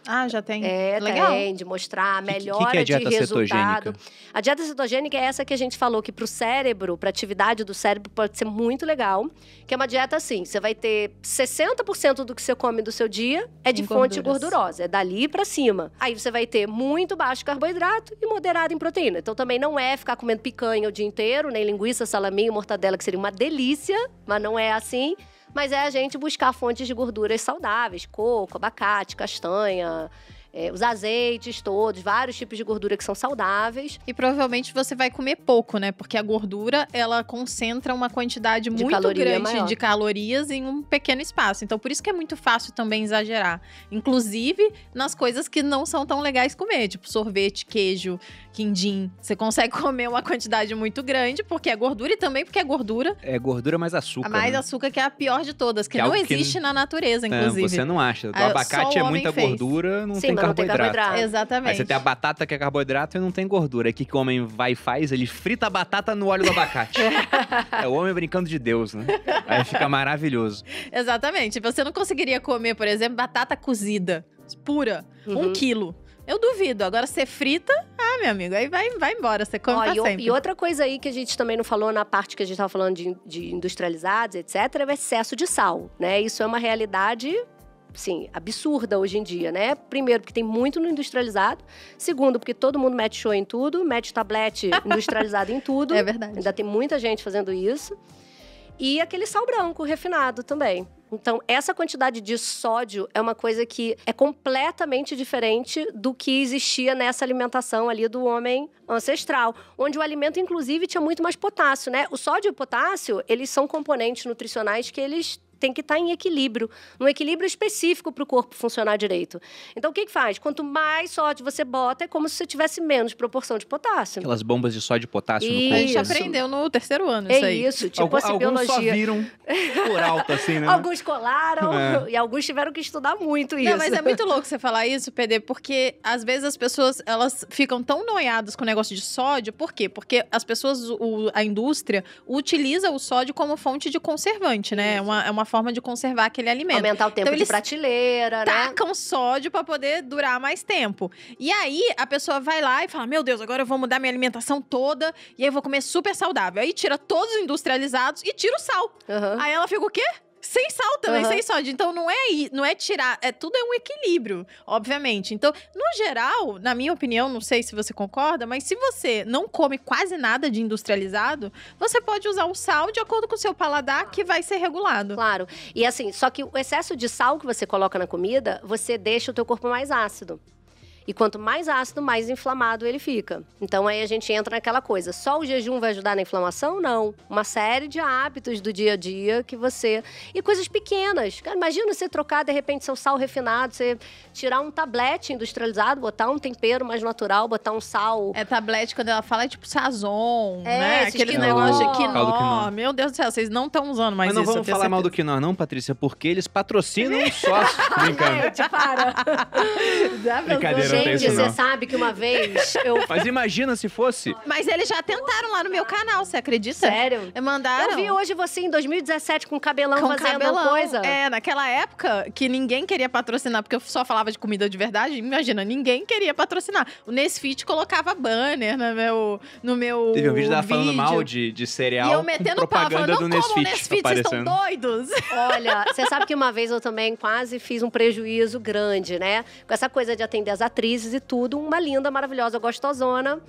Ah, já tem. É, Legal. tem, de mostrar a Que- que- que melhora que é dieta de resultado. cetogênica? A dieta cetogênica é essa que a gente falou que para o cérebro, para atividade do cérebro, pode ser muito legal. Que é uma dieta assim: você vai ter 60% do que você come do seu dia é de Em fonte gorduras. gordurosa, é dali para cima. Aí você vai ter muito baixo carboidrato e moderado em proteína. Então também não é ficar comendo picanha o dia inteiro, nem linguiça, salaminho, mortadela, que seria uma delícia, mas não é assim. Mas é a gente buscar fontes de gorduras saudáveis, coco, abacate, castanha, é, os azeites todos, vários tipos de gordura que são saudáveis. E provavelmente você vai comer pouco, né? Porque a gordura, ela concentra uma quantidade muito caloria grande maior. de calorias em um pequeno espaço. Então, por isso que é muito fácil também exagerar. Inclusive nas coisas que não são tão legais comer, tipo sorvete, queijo, quindim. Você consegue comer uma quantidade muito grande, porque é gordura e também porque é gordura. É gordura mais açúcar. a mais né? açúcar que é a pior de todas, que, Que é não algo que existe na natureza, Não, inclusive. você não acha. O Ah, abacate é muita fez. gordura, não Sim, tem não tem carboidrato. carboidrato. Exatamente. Aí você tem a batata que é carboidrato e não tem gordura. Aqui que o homem vai e faz, ele frita a batata no óleo do abacate. é o homem brincando de Deus, né? Aí fica maravilhoso. Exatamente. Você não conseguiria comer, por exemplo, batata cozida, pura, um Uhum. quilo. Eu duvido. Agora, você frita, ah, meu amigo, aí vai, vai embora. Você come Ó, pra e, o- sempre. e outra coisa aí que a gente também não falou na parte que a gente estava falando de, de industrializados, etc., é o excesso de sal, né? Isso é uma realidade, sim, absurda hoje em dia, né? Primeiro, porque tem muito no industrializado. Segundo, porque todo mundo mete show em tudo, mete tablete industrializado em tudo. É verdade. Ainda tem muita gente fazendo isso. E aquele sal branco refinado também. Então, essa quantidade de sódio é uma coisa que é completamente diferente do que existia nessa alimentação ali do homem ancestral, onde o alimento inclusive tinha muito mais potássio, né? O sódio e o potássio, eles são componentes nutricionais que eles têm que estar em equilíbrio, num equilíbrio específico para o corpo funcionar direito. Então, o que que faz? Quanto mais sódio você bota, é como se você tivesse menos proporção de potássio. Aquelas bombas de sódio e potássio A no Isso. corpo. gente aprendeu no terceiro ano É isso aí. isso, tipo Algum- assim, alguns só biologia. viram por alto, assim, né? Alguns colaram É. e alguns tiveram que estudar muito isso. Não, mas é muito louco você falar isso, PD, porque às vezes as pessoas elas ficam tão noiadas com o negócio de sódio. Por quê? Porque as pessoas, o- a indústria, utiliza o sódio como fonte de conservante, né? É Isso. uma, é uma forma de conservar aquele alimento. Aumentar o tempo Então, de eles prateleira, né? tacam sódio pra poder durar mais tempo. E aí a pessoa vai lá e fala: Meu Deus, agora eu vou mudar minha alimentação toda e aí eu vou comer super saudável. Aí tira todos os industrializados e tira o sal. Aham. Aí ela fica o quê? Sem sal também, Aham. sem sódio. Então não é, não é tirar, é tudo é um equilíbrio, obviamente. Então, no geral, na minha opinião, não sei se você concorda, mas se você não come quase nada de industrializado, você pode usar o sal de acordo com o seu paladar que vai ser regulado. Claro. E assim, só que o excesso de sal que você coloca na comida, você deixa o teu corpo mais ácido. E quanto mais ácido, mais inflamado ele fica. Então aí a gente entra naquela coisa. Só o jejum vai ajudar na inflamação? Não. Uma série de hábitos do dia a dia que você. E coisas pequenas. Cara, imagina você trocar, de repente, seu sal refinado, você tirar um tablete industrializado, botar um tempero mais natural, botar um sal. É tablete, quando ela fala, é tipo sazon, É, né? Aquele quinó. negócio de quinó. quinó. Meu Deus do céu, vocês não estão usando mais Mas não isso. vamos falar mal do certeza. quinó, não, Patrícia, porque eles patrocinam os sócios. Brincando. Gente, para. Já? Brincadeira, isso você sabe que uma vez eu. Mas imagina se fosse. Mas eles já tentaram lá no meu canal, você acredita? Sério? Mandaram. Eu vi hoje você em 2017 com cabelão com fazendo cabelão. coisa. É, naquela época que ninguém queria patrocinar, porque eu só falava de comida de verdade, imagina, ninguém queria patrocinar. O Nesfit colocava banner no meu. No meu Teve um vídeo dela falando mal de, de cereal. E eu com metendo pau, propaganda do não como Nesfit, Nesfit, vocês estão aparecendo. doidos? Olha, você sabe que uma vez eu também quase fiz um prejuízo grande, né? Com essa coisa de atender as atrizes e tudo, uma linda, maravilhosa, gostosona.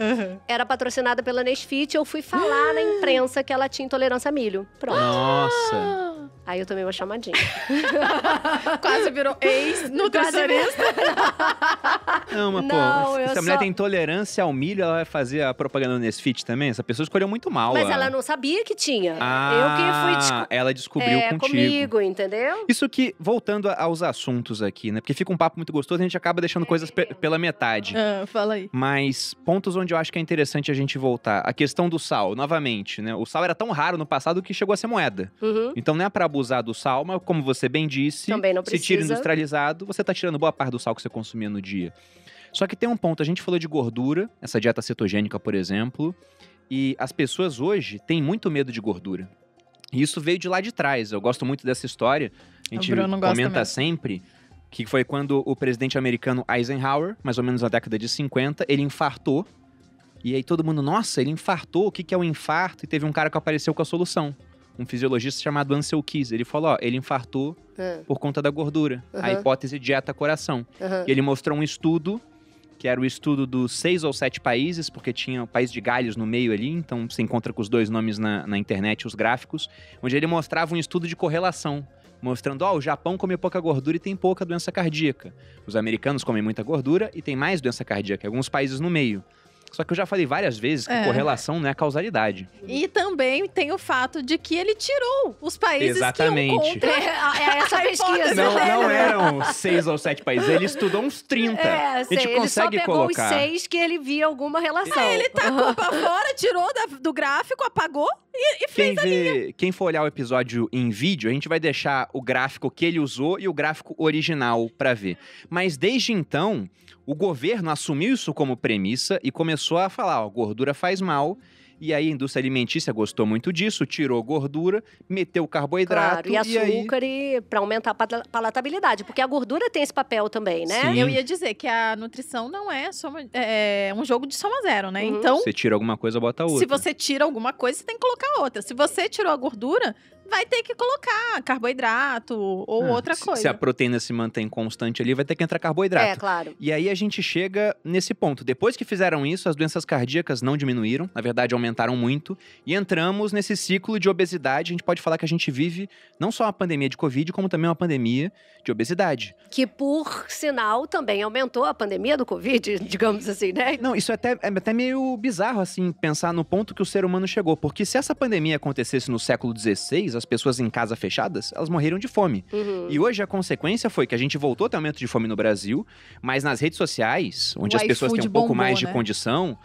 Era patrocinada pela Nesfit, eu fui falar na imprensa que ela tinha intolerância a milho. Pronto. Nossa. Aí eu tomei uma chamadinha. Quase virou ex-nutricionista. Não, mas Não, pô, eu se a mulher só- tem intolerância ao milho, ela vai fazer a propaganda Nesfit também? Essa pessoa escolheu muito mal. Mas a- ela não sabia que tinha. Ah, eu que fui desco- ela descobriu é, contigo. comigo, entendeu? Isso que, voltando a- aos assuntos aqui, né? Porque fica um papo muito gostoso e a gente acaba deixando coisas pe- pela metade. Ah, fala aí. Mas pontos onde eu acho que é interessante a gente voltar. A questão do sal, novamente, né? O sal era tão raro no passado que chegou a ser moeda. Uhum. Então não é pra abusar do sal, mas como você bem disse, Também não se tira industrializado, você tá tirando boa parte do sal que você consumia no dia. Só que tem um ponto, a gente falou de gordura, essa dieta cetogênica, por exemplo, e as pessoas hoje têm muito medo de gordura. E isso veio de lá de trás. Eu gosto muito dessa história. A gente comenta sempre que foi quando o presidente americano Eisenhower, mais ou menos na década de 50, ele infartou. E aí todo mundo, nossa, ele infartou, o que, que é o infarto? E teve um cara que apareceu com a solução. Um fisiologista chamado Ansel Keys. Ele falou, ó, ele infartou Ah, por conta da gordura. A Aham. hipótese dieta-coração. aham. E ele mostrou um estudo, que era o estudo dos seis ou sete países, porque tinha o país de Gales no meio ali, então você encontra com os dois nomes na, na internet, os gráficos, onde ele mostrava um estudo de correlação. Mostrando, ó, o Japão come pouca gordura e tem pouca doença cardíaca. Os americanos comem muita gordura e tem mais doença cardíaca. Alguns países no meio. Só que eu já falei várias vezes que É. correlação não é causalidade. E também tem o fato de que ele tirou os países Exatamente. que iam É, contra é essa A pesquisa. Não, não eram seis ou sete países, ele estudou uns 30. É, a gente sei, ele só consegue pegou colocar. os seis que ele via alguma relação. Ele tacou pra fora, tirou da- do gráfico, apagou e, e Quem, fez a linha. quem for olhar o episódio em vídeo, a gente vai deixar o gráfico que ele usou e o gráfico original pra ver. Mas desde então, o governo assumiu isso como premissa e começou a falar: ó, gordura faz mal. E aí a indústria alimentícia gostou muito disso, tirou gordura, meteu carboidrato Claro, e e aí açúcar e para aumentar a pala- palatabilidade, porque a gordura tem esse papel também, né? Sim. Eu ia dizer que a nutrição não é, soma, é um jogo de soma zero, né? Uhum. Então, você tira alguma coisa, bota outra. se você tira alguma coisa, você tem que colocar outra. Se você tirou a gordura, vai ter que colocar carboidrato ou Ah, outra coisa. Se a proteína se mantém constante ali, vai ter que entrar carboidrato. É, claro. E aí a gente chega nesse ponto. Depois que fizeram isso, as doenças cardíacas não diminuíram, na verdade aumentaram muito, e entramos nesse ciclo de obesidade. A gente pode falar que a gente vive não só uma pandemia de Covid, como também uma pandemia de obesidade. Que, por sinal, também aumentou a pandemia do Covid, digamos assim, né? Não, isso é até, é até meio bizarro, assim, pensar no ponto que o ser humano chegou. Porque se essa pandemia acontecesse no século XVI, as pessoas em casa fechadas, elas morreram de fome. Uhum. E hoje a consequência foi que a gente voltou a ter aumento de fome no Brasil, mas nas redes sociais, onde O as pessoas têm um pouco bombou, mais de né? condição,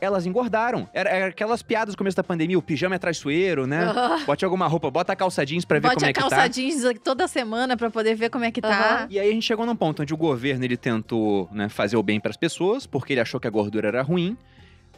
elas engordaram. Era, era aquelas piadas no começo da pandemia, o pijama é traiçoeiro, né? Aham. Bote alguma roupa, bota a calça jeans pra ver Bote como é a que calça tá. jeans toda semana pra poder ver como é que tá. Aham. E aí a gente chegou num ponto onde o governo ele tentou né, fazer o bem pras pessoas, porque ele achou que a gordura era ruim.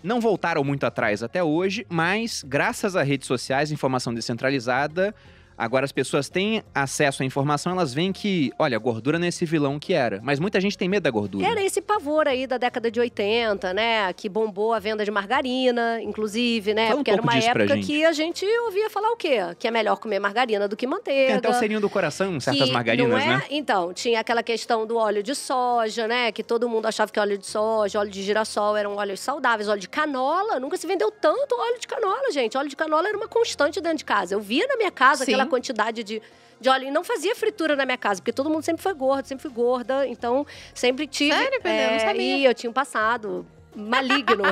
Não voltaram muito atrás até hoje, mas graças a redes sociais, informação descentralizada, agora as pessoas têm acesso à informação, elas veem que, olha, a gordura não é esse vilão que era. Mas muita gente tem medo da gordura. Era esse pavor aí da década de 80, né? Que bombou a venda de margarina, inclusive, né? Fala um Porque era uma época que a gente ouvia falar o quê? Que é melhor comer margarina do que Tem manteiga. até o selinho do coração certas margarinas, não é... né? Então, tinha aquela questão do óleo de soja, né? Que todo mundo achava que óleo de soja, óleo de girassol eram óleos saudáveis, óleo de canola. Nunca se vendeu tanto óleo de canola, gente. Óleo de canola era uma constante dentro de casa. Eu via na minha casa Sim. aquela quantidade de, de óleo. E não fazia fritura na minha casa, porque todo mundo sempre foi gordo, sempre fui gorda. Então, sempre tive. Sério, Pedro? Eu não é, sabia. E eu tinha um passado maligno.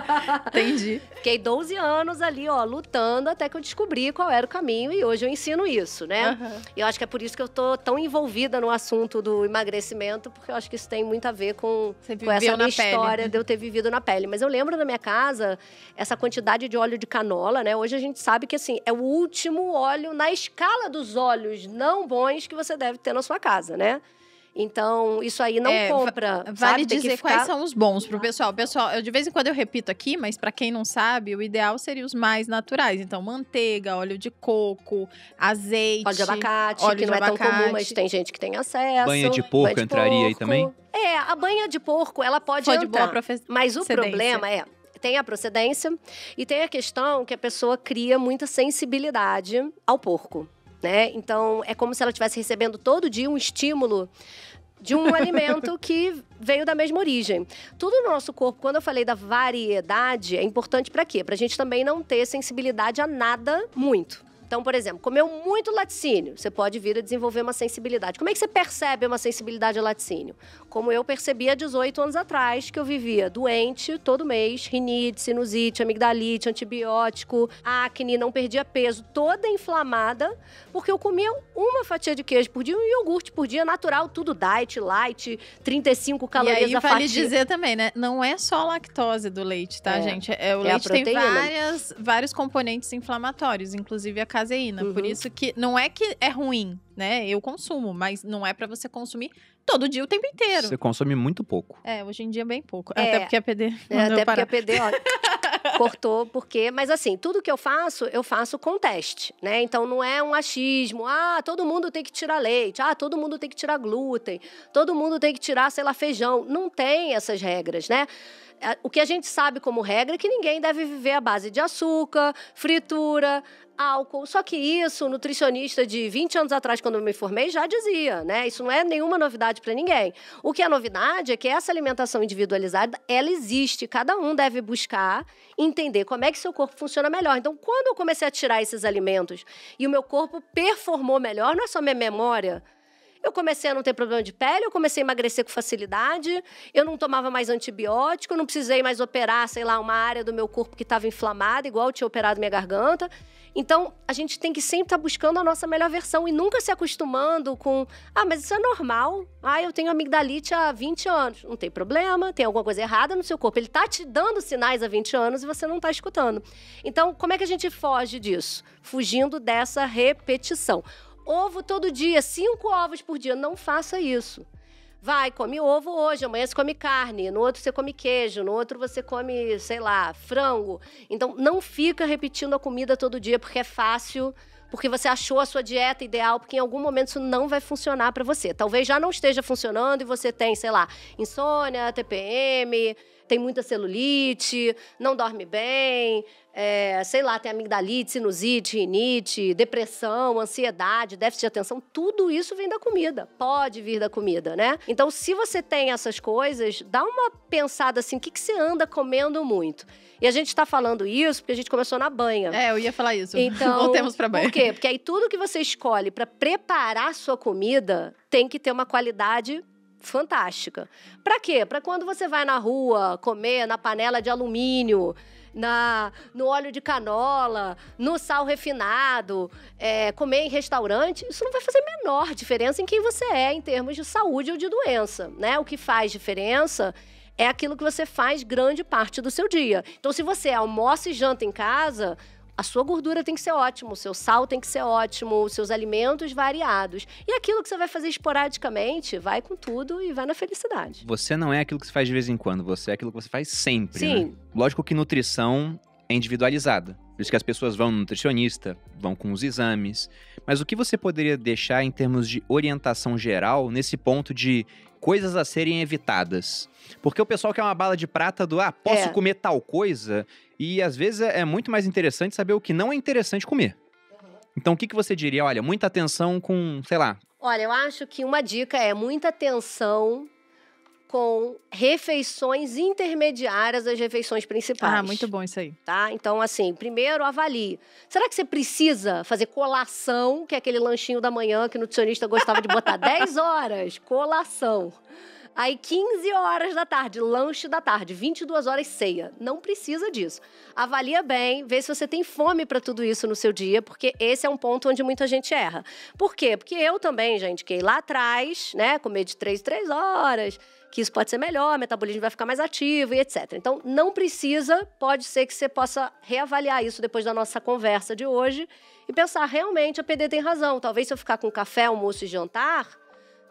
Entendi. Fiquei 12 anos ali, ó, lutando até que eu descobri qual era o caminho e hoje eu ensino isso, né? Aham. E eu acho que é por isso que eu tô tão envolvida no assunto do emagrecimento, porque eu acho que isso tem muito a ver com, com essa minha na pele. história de eu ter vivido na pele. Mas eu lembro na minha casa essa quantidade de óleo de canola, né? Hoje a gente sabe que assim, é o último óleo na escala dos óleos não bons que você deve ter na sua casa, né? Então, isso aí não É, compra. Vale sabe? Dizer ficar- quais são os bons pro pessoal. Pessoal, eu de vez em quando eu repito aqui, mas pra quem não sabe, o ideal seria os mais naturais. Então, manteiga, óleo de coco, azeite. Óleo de abacate, óleo que de não é tão comum, abacate. mas tem gente que tem acesso. Banha de porco Banha de entraria aí porco. também? É, a banha de porco, ela pode Foi de entrar. Mas o problema é, tem a procedência e tem a questão que a pessoa cria muita sensibilidade ao porco, né? Então, é como se ela estivesse recebendo todo dia um estímulo de um alimento que veio da mesma origem. Tudo no nosso corpo, quando eu falei da variedade, é importante para quê? Pra gente também não ter sensibilidade a nada muito. Então, por exemplo, comeu muito laticínio, você pode vir a desenvolver uma sensibilidade. Como é que você percebe uma sensibilidade a laticínio? Como eu percebi há 18 anos atrás, que eu vivia doente todo mês, rinite, sinusite, amigdalite, antibiótico, acne, não perdia peso, toda inflamada, porque eu comia uma fatia de queijo por dia, um iogurte por dia, natural, tudo diet, light, 35 calorias e aí, a vale fatia. dizer também, né? Não é só a lactose do leite, tá, É. gente? É, o É leite tem várias, vários componentes inflamatórios, inclusive a caseína. Por Uhum. isso que não é que é ruim, né? Eu consumo, mas não é pra você consumir todo dia o tempo inteiro. Você consome muito pouco. É, hoje em dia bem pouco. É. Até porque a PD É, até porque a PD, ó, cortou, porque. Mas assim, tudo que eu faço, eu faço com teste, né? Então não é um achismo. Ah, todo mundo tem que tirar leite. Ah, todo mundo tem que tirar glúten. Todo mundo tem que tirar, sei lá, feijão. Não tem essas regras, né? É, O que a gente sabe como regra é que ninguém deve viver à base de açúcar, fritura, álcool. Só que isso, nutricionista de 20 anos atrás, quando eu me formei, já dizia, né? Isso não é nenhuma novidade para ninguém. O que é novidade é que essa alimentação individualizada, ela existe. Cada um deve buscar entender como é que seu corpo funciona melhor. Então, quando eu comecei a tirar esses alimentos e o meu corpo performou melhor, não é só minha memória. Eu comecei a não ter problema de pele, eu comecei a emagrecer com facilidade, eu não tomava mais antibiótico, eu não precisei mais operar, sei lá, uma área do meu corpo que estava inflamada, igual eu tinha operado minha garganta. Então, a gente tem que sempre estar buscando a nossa melhor versão e nunca se acostumando com, ah, mas isso é normal. Ah, eu tenho amigdalite há 20 anos. Não tem problema, tem alguma coisa errada no seu corpo. Ele tá te dando sinais há 20 anos e você não tá escutando. Então, como é que a gente foge disso? Fugindo dessa repetição. Ovo todo dia, cinco ovos por dia. Não faça isso. Vai, come ovo hoje, amanhã você come carne, no outro você come queijo, no outro você come, sei lá, frango. Então, não fica repetindo a comida todo dia porque é fácil, porque você achou a sua dieta ideal, porque em algum momento isso não vai funcionar para você. Talvez já não esteja funcionando e você tem, sei lá, insônia, TPM, tem muita celulite, não dorme bem, é, sei lá, tem amigdalite, sinusite, rinite, depressão, ansiedade, déficit de atenção, tudo isso vem da comida. Pode vir da comida, né? Então, se você tem essas coisas, dá uma pensada assim, o que, que você anda comendo muito? E a gente está falando isso porque a gente começou na banha. É, eu ia falar isso. Então, Voltemos pra banho. Por quê? Porque aí tudo que você escolhe para preparar sua comida tem que ter uma qualidade fantástica. Para quê? Para quando você vai na rua comer na panela de alumínio, na, no óleo de canola, no sal refinado, é, comer em restaurante, isso não vai fazer a menor diferença em quem você é em termos de saúde ou de doença, né? O que faz diferença é aquilo que você faz grande parte do seu dia. Então, se você almoça e janta em casa, a sua gordura tem que ser ótima, o seu sal tem que ser ótimo, os seus alimentos variados. E aquilo que você vai fazer esporadicamente, vai com tudo e vai na felicidade. Você não é aquilo que você faz de vez em quando, você é aquilo que você faz sempre. né? Sim. Lógico que nutrição é individualizada. Por isso que as pessoas vão no nutricionista, vão com os exames. Mas o que você poderia deixar em termos de orientação geral nesse ponto de coisas a serem evitadas? Porque o pessoal quer uma bala de prata do ah, posso É. comer tal coisa? E às vezes é muito mais interessante saber o que não é interessante comer. Então o que, que você diria? Olha, muita atenção com, sei lá, Olha, eu acho que uma dica é muita atenção com refeições intermediárias das refeições principais. Ah, muito bom isso aí. tá? Então, assim, primeiro avalie. Será que você precisa fazer colação, que é aquele lanchinho da manhã que o nutricionista gostava de botar 10 horas? Colação. Aí, 15 horas da tarde, lanche da tarde, 22 horas, ceia. Não precisa disso. Avalia bem, vê se você tem fome para tudo isso no seu dia, porque esse é um ponto onde muita gente erra. Por quê? Porque eu também já indiquei lá atrás, né? Comer de 3 em 3 horas, que isso pode ser melhor, o metabolismo vai ficar mais ativo e etc. Então, não precisa, pode ser que você possa reavaliar isso depois da nossa conversa de hoje e pensar, realmente, a PD tem razão. Talvez se eu ficar com café, almoço e jantar,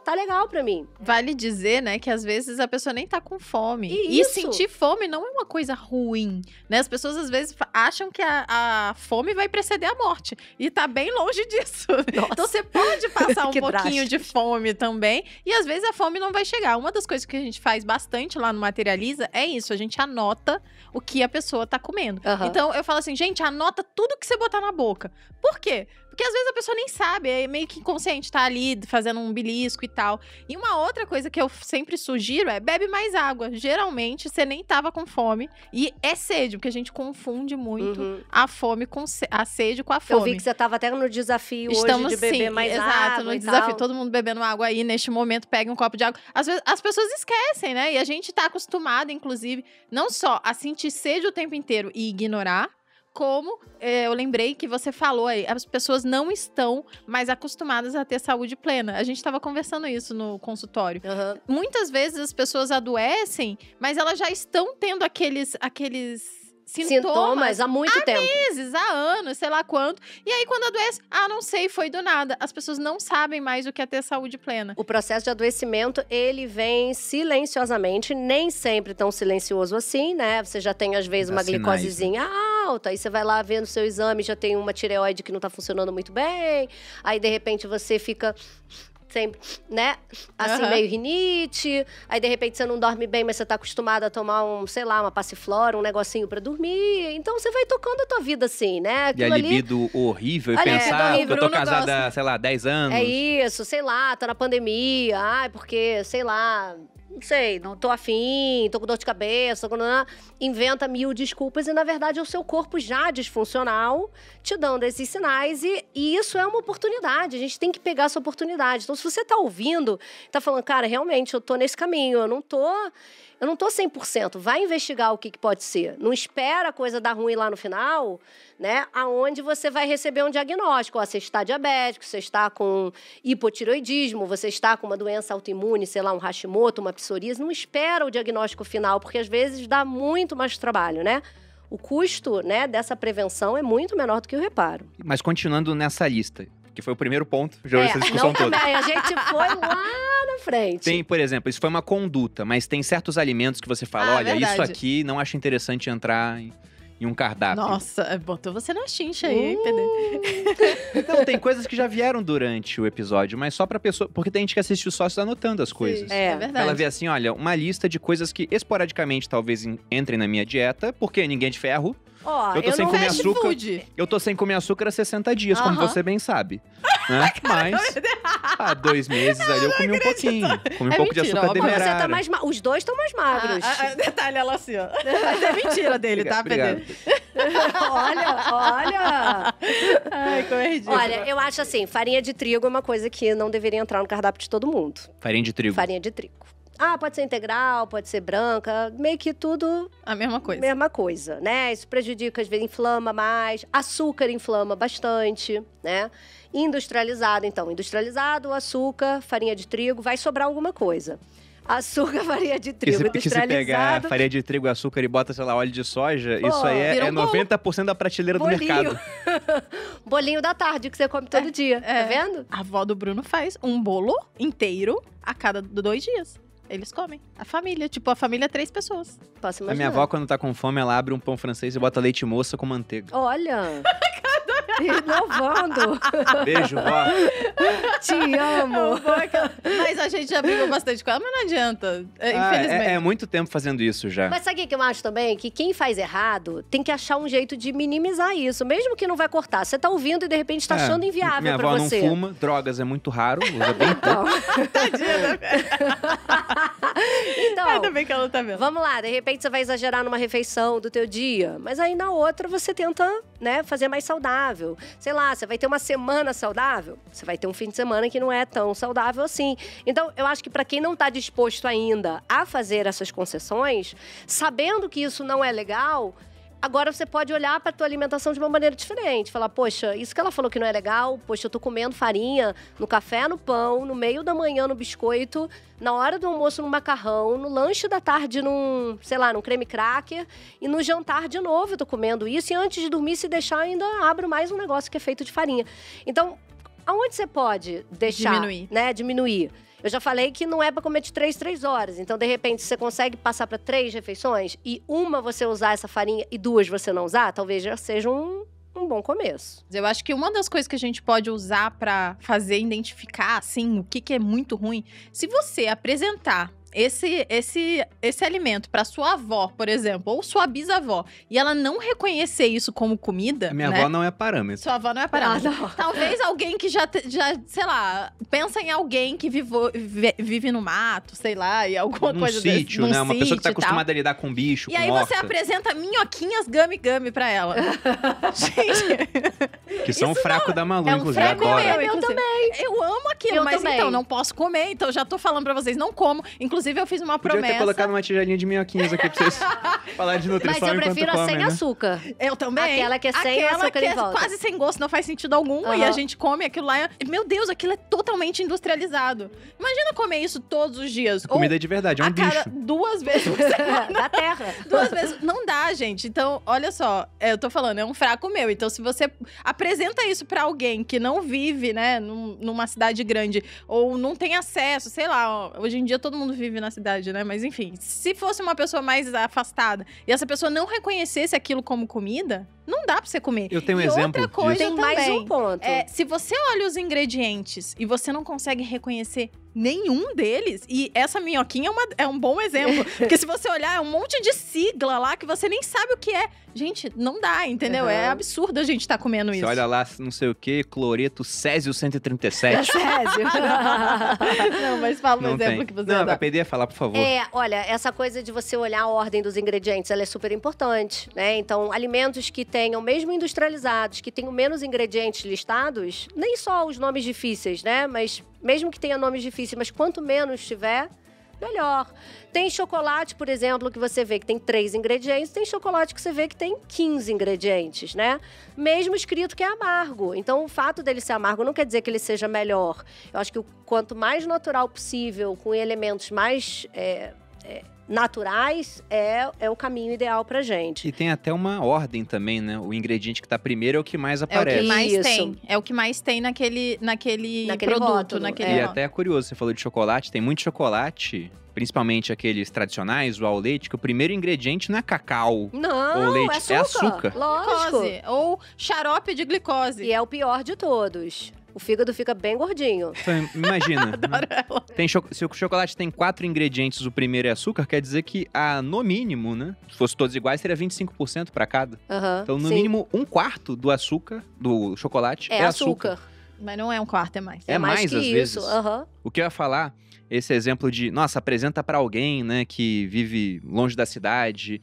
tá legal para mim. Vale dizer, né, que às vezes a pessoa nem tá com fome. E E, sentir fome não é uma coisa ruim, né? As pessoas às vezes acham que a, a fome vai preceder a morte. E tá bem longe disso. Nossa. Então você pode passar um pouquinho de drástico. fome também. E às vezes a fome não vai chegar. Uma das coisas que a gente faz bastante lá no Materializa é isso. A gente anota o que a pessoa tá comendo. Aham. Então eu falo assim, gente, anota tudo que você botar na boca. Por quê? Porque às vezes a pessoa nem sabe, é meio que inconsciente, tá ali fazendo um belisco e tal. E uma outra coisa que eu sempre sugiro é bebe mais água. Geralmente você nem tava com fome. E é sede, porque a gente confunde muito Uhum. a fome com a sede com a fome. Eu vi que você tava até no desafio Estamos hoje de beber sim, mais exato, água no e desafio. tal. Todo mundo bebendo água aí, neste momento, pega um copo de água. Às vezes as pessoas esquecem, né? E a gente tá acostumado, inclusive, não só a sentir sede o tempo inteiro e ignorar, como eh, eu lembrei que você falou aí, as pessoas não estão mais acostumadas a ter saúde plena. A gente estava conversando isso no consultório. Aham. Muitas vezes as pessoas adoecem, mas elas já estão tendo aqueles, aqueles sintomas Sintomas há muito tempo. meses, há anos, sei lá quanto. E aí, quando adoece, ah, não sei, foi do nada. As pessoas não sabem mais o que é ter saúde plena. O processo de adoecimento, ele vem silenciosamente, nem sempre tão silencioso assim, né? Você já tem, às vezes, Dá uma sinais, glicosezinha alta, aí você vai lá vendo seu exame, já tem uma tireoide que não tá funcionando muito bem, aí, de repente, você fica sempre, né? Assim, Aham. meio rinite. Aí, de repente, você não dorme bem, mas você tá acostumado a tomar um, sei lá, uma passiflora, um negocinho pra dormir. Então, você vai tocando a tua vida assim, né? E a Aquilo ali libido horrível e libido pensar que eu tô casada, sei lá, 10 anos. É isso, sei lá, tá na pandemia, ai, porque, sei lá, não sei, não tô afim, tô com dor de cabeça, com... inventa mil desculpas e, na verdade, é o seu corpo já disfuncional te dando esses sinais e, e isso é uma oportunidade, a gente tem que pegar essa oportunidade. Então, se você tá ouvindo, tá falando, cara, realmente, eu tô nesse caminho, eu não tô... Eu não tô 100%. Vai investigar o que, que pode ser. Não espera a coisa dar ruim lá no final, né? Aonde você vai receber um diagnóstico. Ó, você está diabético, você está com hipotiroidismo, você está com uma doença autoimune, sei lá, um Hashimoto, uma psoríase. Não espera o diagnóstico final, porque às vezes dá muito mais trabalho, né? O custo né, dessa prevenção é muito menor do que o reparo. Mas continuando nessa lista, que foi o primeiro ponto de essa discussão É, não toda. também. A gente foi lá na frente. Tem, por exemplo, isso foi uma conduta, mas tem certos alimentos que você fala, Ah, olha, isso verdade. aqui não acho interessante entrar em, em um cardápio. Nossa, é, botou você na chincha aí, Uh, Pedro. Não, tem coisas que já vieram durante o episódio, mas só pra pessoa. Porque tem gente que assiste só está anotando as coisas. É, É verdade. Ela vê assim, olha, uma lista de coisas que esporadicamente talvez en- entrem na minha dieta, porque ninguém é de ferro. Ó, Eu tô sem não comer açúcar. food. Eu tô sem comer açúcar há 60 dias, como Aham. você bem sabe. né? Mas há dois meses ali eu comi um pouquinho. Comi um É pouco de mentira, açúcar óbvio. Ó, você demerara. tá mais ma- Os dois estão mais magros. Ah, ah, detalhe, ela assim, ó. Mas é mentira dele, tá, Obrigado. Olha, olha. Ai, como é ridículo. Olha, eu acho assim, farinha de trigo é uma coisa que não deveria entrar no cardápio de todo mundo. Farinha de trigo. Farinha de trigo. Ah, pode ser integral, pode ser branca, meio que tudo A mesma coisa. mesma coisa, né? Isso prejudica, às vezes inflama mais. Açúcar inflama bastante, né? Industrializado, então, industrializado, açúcar, farinha de trigo, vai sobrar alguma coisa. Açúcar, farinha de trigo, se, que se pegar industrializado. farinha de trigo, açúcar e bota, sei lá, óleo de soja, Pô, isso aí é, é um bolo. 90% da prateleira do Bolinho. mercado. Bolinho da tarde que você come todo dia, é. tá vendo? A avó do Bruno faz um bolo inteiro a cada dois dias. Eles comem. A família. Tipo, a família é três pessoas. Posso A imaginar. minha avó, quando tá com fome, ela abre um pão francês e bota leite moça com manteiga. Olha! Inovando! Beijo, vó. Te amo! Mas a gente já brigou bastante com ela, mas não adianta. É, Ah, infelizmente. é, é muito tempo fazendo isso já. Mas sabe o que eu acho também? Que quem faz errado tem que achar um jeito de minimizar isso. Mesmo que não vai cortar. Você tá ouvindo e de repente tá É, achando inviável Minha pra avó você. não fuma, drogas é muito raro, usa bem pouco. Então, Tadinha, então Ainda bem que ela tá vendo. vamos lá. De repente você vai exagerar numa refeição do teu dia. Mas aí na outra você tenta, né, fazer mais saudável. Sei lá, você vai ter uma semana saudável. Você vai ter um fim de semana que não é tão saudável assim. Então, eu acho que pra quem não tá disposto ainda a fazer essas concessões, sabendo que isso não é legal, Agora você pode olhar para tua alimentação de uma maneira diferente. Falar, poxa, isso que ela falou que não é legal, poxa, eu tô comendo farinha no café, no pão, no meio da manhã no biscoito, na hora do almoço no macarrão, no lanche da tarde num, sei lá, num creme cracker e no jantar de novo eu tô comendo isso e antes de dormir se deixar ainda abro mais um negócio que é feito de farinha. Então, aonde você pode deixar, Diminuir. né, diminuir? Eu já falei que não é para comer de três, três horas. Então, de repente, você consegue passar para três refeições e uma você usar essa farinha e duas você não usar, talvez já seja um, um bom começo. Eu acho que uma das coisas que a gente pode usar pra fazer identificar, assim, o que, que é muito ruim, se você apresentar esse esse esse alimento pra sua avó, por exemplo, ou sua bisavó, e ela não reconhecer isso como comida, minha né? avó não é parâmetro. Sua avó não é parada. Ah, não. Talvez alguém que já, já, sei lá, pensa em alguém que vivo- vi- vive no mato, sei lá, e alguma Num coisa desse- sítio, num né? Uma pessoa que tá acostumada a lidar com bicho, E com aí horta, você apresenta minhoquinhas gummy gummy pra ela. Gente, que são o fraco da Malu, é um inclusive, fraco agora. meu, Eu inclusive. Eu amo aquilo, Eu mas também. então, não posso comer, então já tô falando pra vocês, não como. Inclusive, eu fiz uma Podia ter promessa. colocado uma tigelinha de minhoquinhas aqui pra vocês falar de Mas nutrição eu enquanto prefiro a comem, sem né? açúcar. Eu também. Aquela que é sem Aquela açúcar que em é quase sem gosto, não faz sentido algum. E Aham. a gente come aquilo lá. Meu Deus, aquilo é totalmente industrializado. Imagina comer isso todos os dias. Comida de verdade, é um a cada bicho. duas vezes por semana. da terra. Duas vezes. Não dá, gente. Então, olha só. é, Eu tô falando, é um fraco meu. Então, se você apresenta isso pra alguém que não vive, né, num- numa cidade grande, ou não tem acesso, sei lá. Hoje em dia todo mundo vive na cidade, né? Mas enfim, se fosse uma pessoa mais afastada e essa pessoa não reconhecesse aquilo como comida, não dá pra você comer. Eu tenho um e exemplo outra coisa disso. Tem mais um ponto. é, se você olha os ingredientes e você não consegue reconhecer nenhum deles, e essa minhoquinha é, uma- é um bom exemplo. porque se você olhar, é um monte de sigla lá que você nem sabe o que é. Gente, não dá, entendeu? É Aham. absurdo a gente estar comendo Você isso. olha lá, não sei o que, cloreto Césio 137. Césio. não, mas fala um não exemplo tem. que você não, dá. a PD ia falar, por favor. É, olha, essa coisa de você olhar a ordem dos ingredientes, ela é super importante, né? Então, alimentos que tenham, mesmo industrializados, que tenham menos ingredientes listados, nem só os nomes difíceis, né? Mas mesmo que tenha nomes difíceis, mas quanto menos tiver, melhor. Tem chocolate, por exemplo, que você vê que tem três ingredientes, tem chocolate que você vê que tem 15 ingredientes, né? Mesmo escrito que é amargo. Então, o fato dele ser amargo não quer dizer que ele seja melhor. Eu acho que o quanto mais natural possível, com elementos mais é, é, naturais, é, é o caminho ideal pra gente. E tem até uma ordem também, né? O ingrediente que tá primeiro é o que mais É o aparece. que mais Isso. tem. É o que mais tem naquele, naquele, Naquele produto, rótulo, naquele E é. rótulo. até é curioso, você falou de chocolate, tem muito chocolate, principalmente aqueles tradicionais, o ao leite, que o primeiro ingrediente não é cacau. Não, Ou leite, é é açúcar. açúcar. Lógico. Glicose, ou xarope de glicose. E é o pior de todos. O fígado fica bem gordinho. Então, imagina. Adoro ela. Tem cho- se o chocolate tem quatro ingredientes, o primeiro é açúcar, quer dizer que, ah, no mínimo, né? Se fosse todos iguais, seria 25% para cada. Então, no sim. mínimo, um quarto do açúcar, do chocolate, é, é, açúcar. Mas não é um quarto, é mais. É mais, que às isso. vezes. Aham. O que eu ia falar, esse exemplo de, nossa, apresenta pra alguém, né, que vive longe da cidade.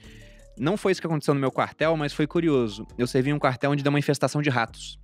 Não foi isso que aconteceu no meu quartel, mas foi curioso. Eu servi em um quartel onde deu uma infestação de ratos.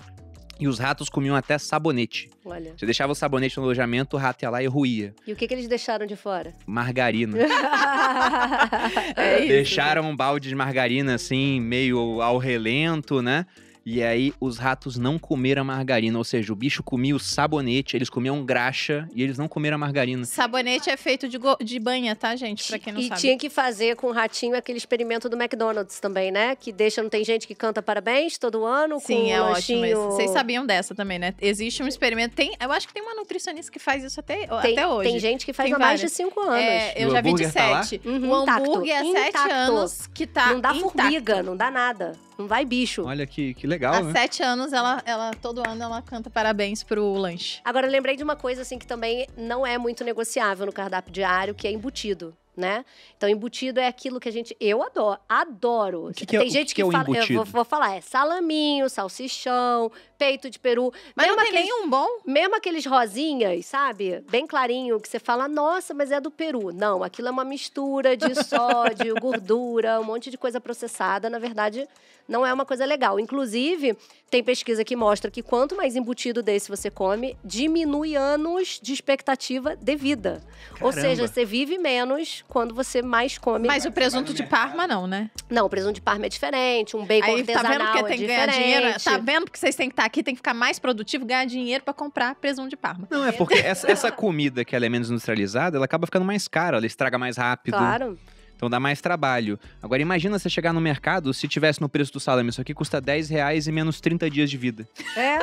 E os ratos comiam até sabonete. Olha. Você deixava o sabonete no alojamento, o rato ia lá e ruía. E o que, que eles deixaram de fora? Margarina. É isso. Deixaram um balde de margarina assim, meio ao relento, né? E aí os ratos não comeram a margarina, ou seja, o bicho comia o sabonete, eles comiam graxa e eles não comeram a margarina. Sabonete é feito de, go- de banha, tá, gente? Pra quem não e sabe. tinha que fazer com o ratinho aquele experimento do McDonald's também, né? Que deixa, não tem gente que canta parabéns todo ano com Sim, é um ótimo. lanchinho... esse. Vocês sabiam dessa também, né? Existe um experimento. Tem, eu acho que tem uma nutricionista que faz isso até, Tem, até hoje. tem gente que faz Tem há mais de várias. cinco anos. É, eu E o já vi de hambúrguer tá lá? sete. Uhum, o hambúrguer é sete Intacto. anos que tá. não dá intacto. formiga, não dá nada. Não vai bicho. Olha que, que legal, Há né? sete anos, ela, ela, todo ano, ela canta parabéns pro lanche. Agora, eu lembrei de uma coisa assim que também não é muito negociável no cardápio diário, que é embutido. Né? Então, embutido é aquilo que a gente. Eu adoro. Adoro. O que que é- Tem gente que que é o fala. Eu embutido? vou, vou falar, é salaminho, salsichão, peito de peru. Mas mesmo não tem aqueles, nenhum bom? mesmo aqueles rosinhas, sabe? Bem clarinho, que você fala, nossa, mas é do Peru. Não, aquilo é uma mistura de sódio, gordura, um monte de coisa processada. Na verdade, não é uma coisa legal. Inclusive, tem pesquisa que mostra que quanto mais embutido desse você come, diminui anos de expectativa de vida. Ou Caramba. seja, você vive menos quando você mais come. Mas o presunto de Parma, não, né? Não, o presunto de Parma é diferente, um bacon Aí tá artesanal vendo que é tem que ganhar diferente. dinheiro? Tá vendo que vocês têm que estar aqui, tem que ficar mais produtivo, ganhar dinheiro pra comprar presunto de Parma. Não, é porque essa, essa comida que ela é menos industrializada, ela acaba ficando mais cara, ela estraga mais rápido. Claro. Então dá mais trabalho. Agora imagina você chegar no mercado, se tivesse no preço do salame, isso aqui custa 10 reais e menos 30 dias de vida. É.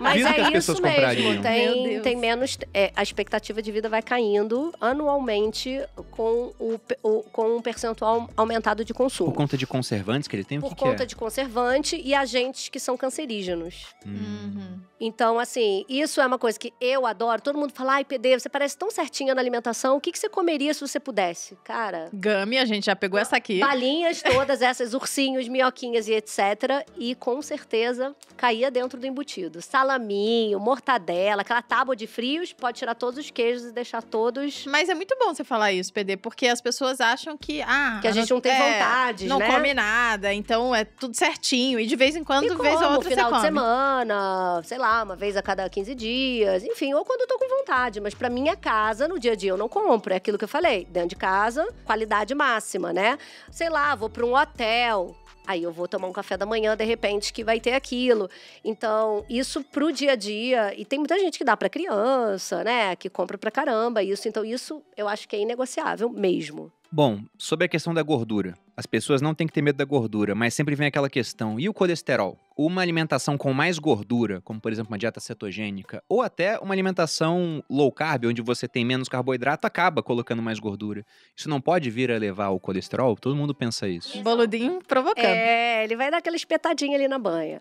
Mas Vida é que as isso pessoas mesmo. comprariam. Tem, tem menos. é, a expectativa de vida vai caindo anualmente com, o, o- com um percentual aumentado de consumo. Por conta de conservantes que ele tem, Por que, que conta é? de conservante e agentes que são cancerígenos. Hum. Uhum. Então, assim, isso é uma coisa que eu adoro. Todo mundo fala, ai, PD, você parece tão certinha na alimentação. O que, que você comeria se você pudesse? Cara, Gami, a gente já pegou essa aqui. balinhas todas essas, ursinhos, minhoquinhas e etc. E com certeza caía dentro do embutido. Salaminho, mortadela, aquela tábua de frios, pode tirar todos os queijos e deixar todos... Mas é muito bom você falar isso, PD, porque as pessoas acham que. Ah, Que a gente não tem é, vontade, Não né? come nada, então é tudo certinho. E de vez em quando, E vez ou outra, final você de come. semana, sei lá, uma vez a cada 15 dias, enfim, ou quando eu tô com vontade. Mas pra minha casa, no dia a dia, eu não compro. É aquilo que eu falei. Dentro de casa, qualidade máxima, né? Sei lá, vou pra um hotel. Aí eu vou tomar um café da manhã, de repente, que vai ter aquilo. Então, isso pro dia a dia. E tem muita gente que dá pra criança, né? Que compra pra caramba isso. Então, isso eu acho que é inegociável mesmo. Bom, sobre a questão da gordura. As pessoas não têm que ter medo da gordura, mas sempre vem aquela questão. E o colesterol? Uma alimentação com mais gordura, como por exemplo uma dieta cetogênica, ou até uma alimentação low carb, onde você tem menos carboidrato, acaba colocando mais gordura. Isso não pode vir a levar ao colesterol? Todo mundo pensa isso. Boludinho provocando. É, ele vai dar aquela espetadinha ali na banha.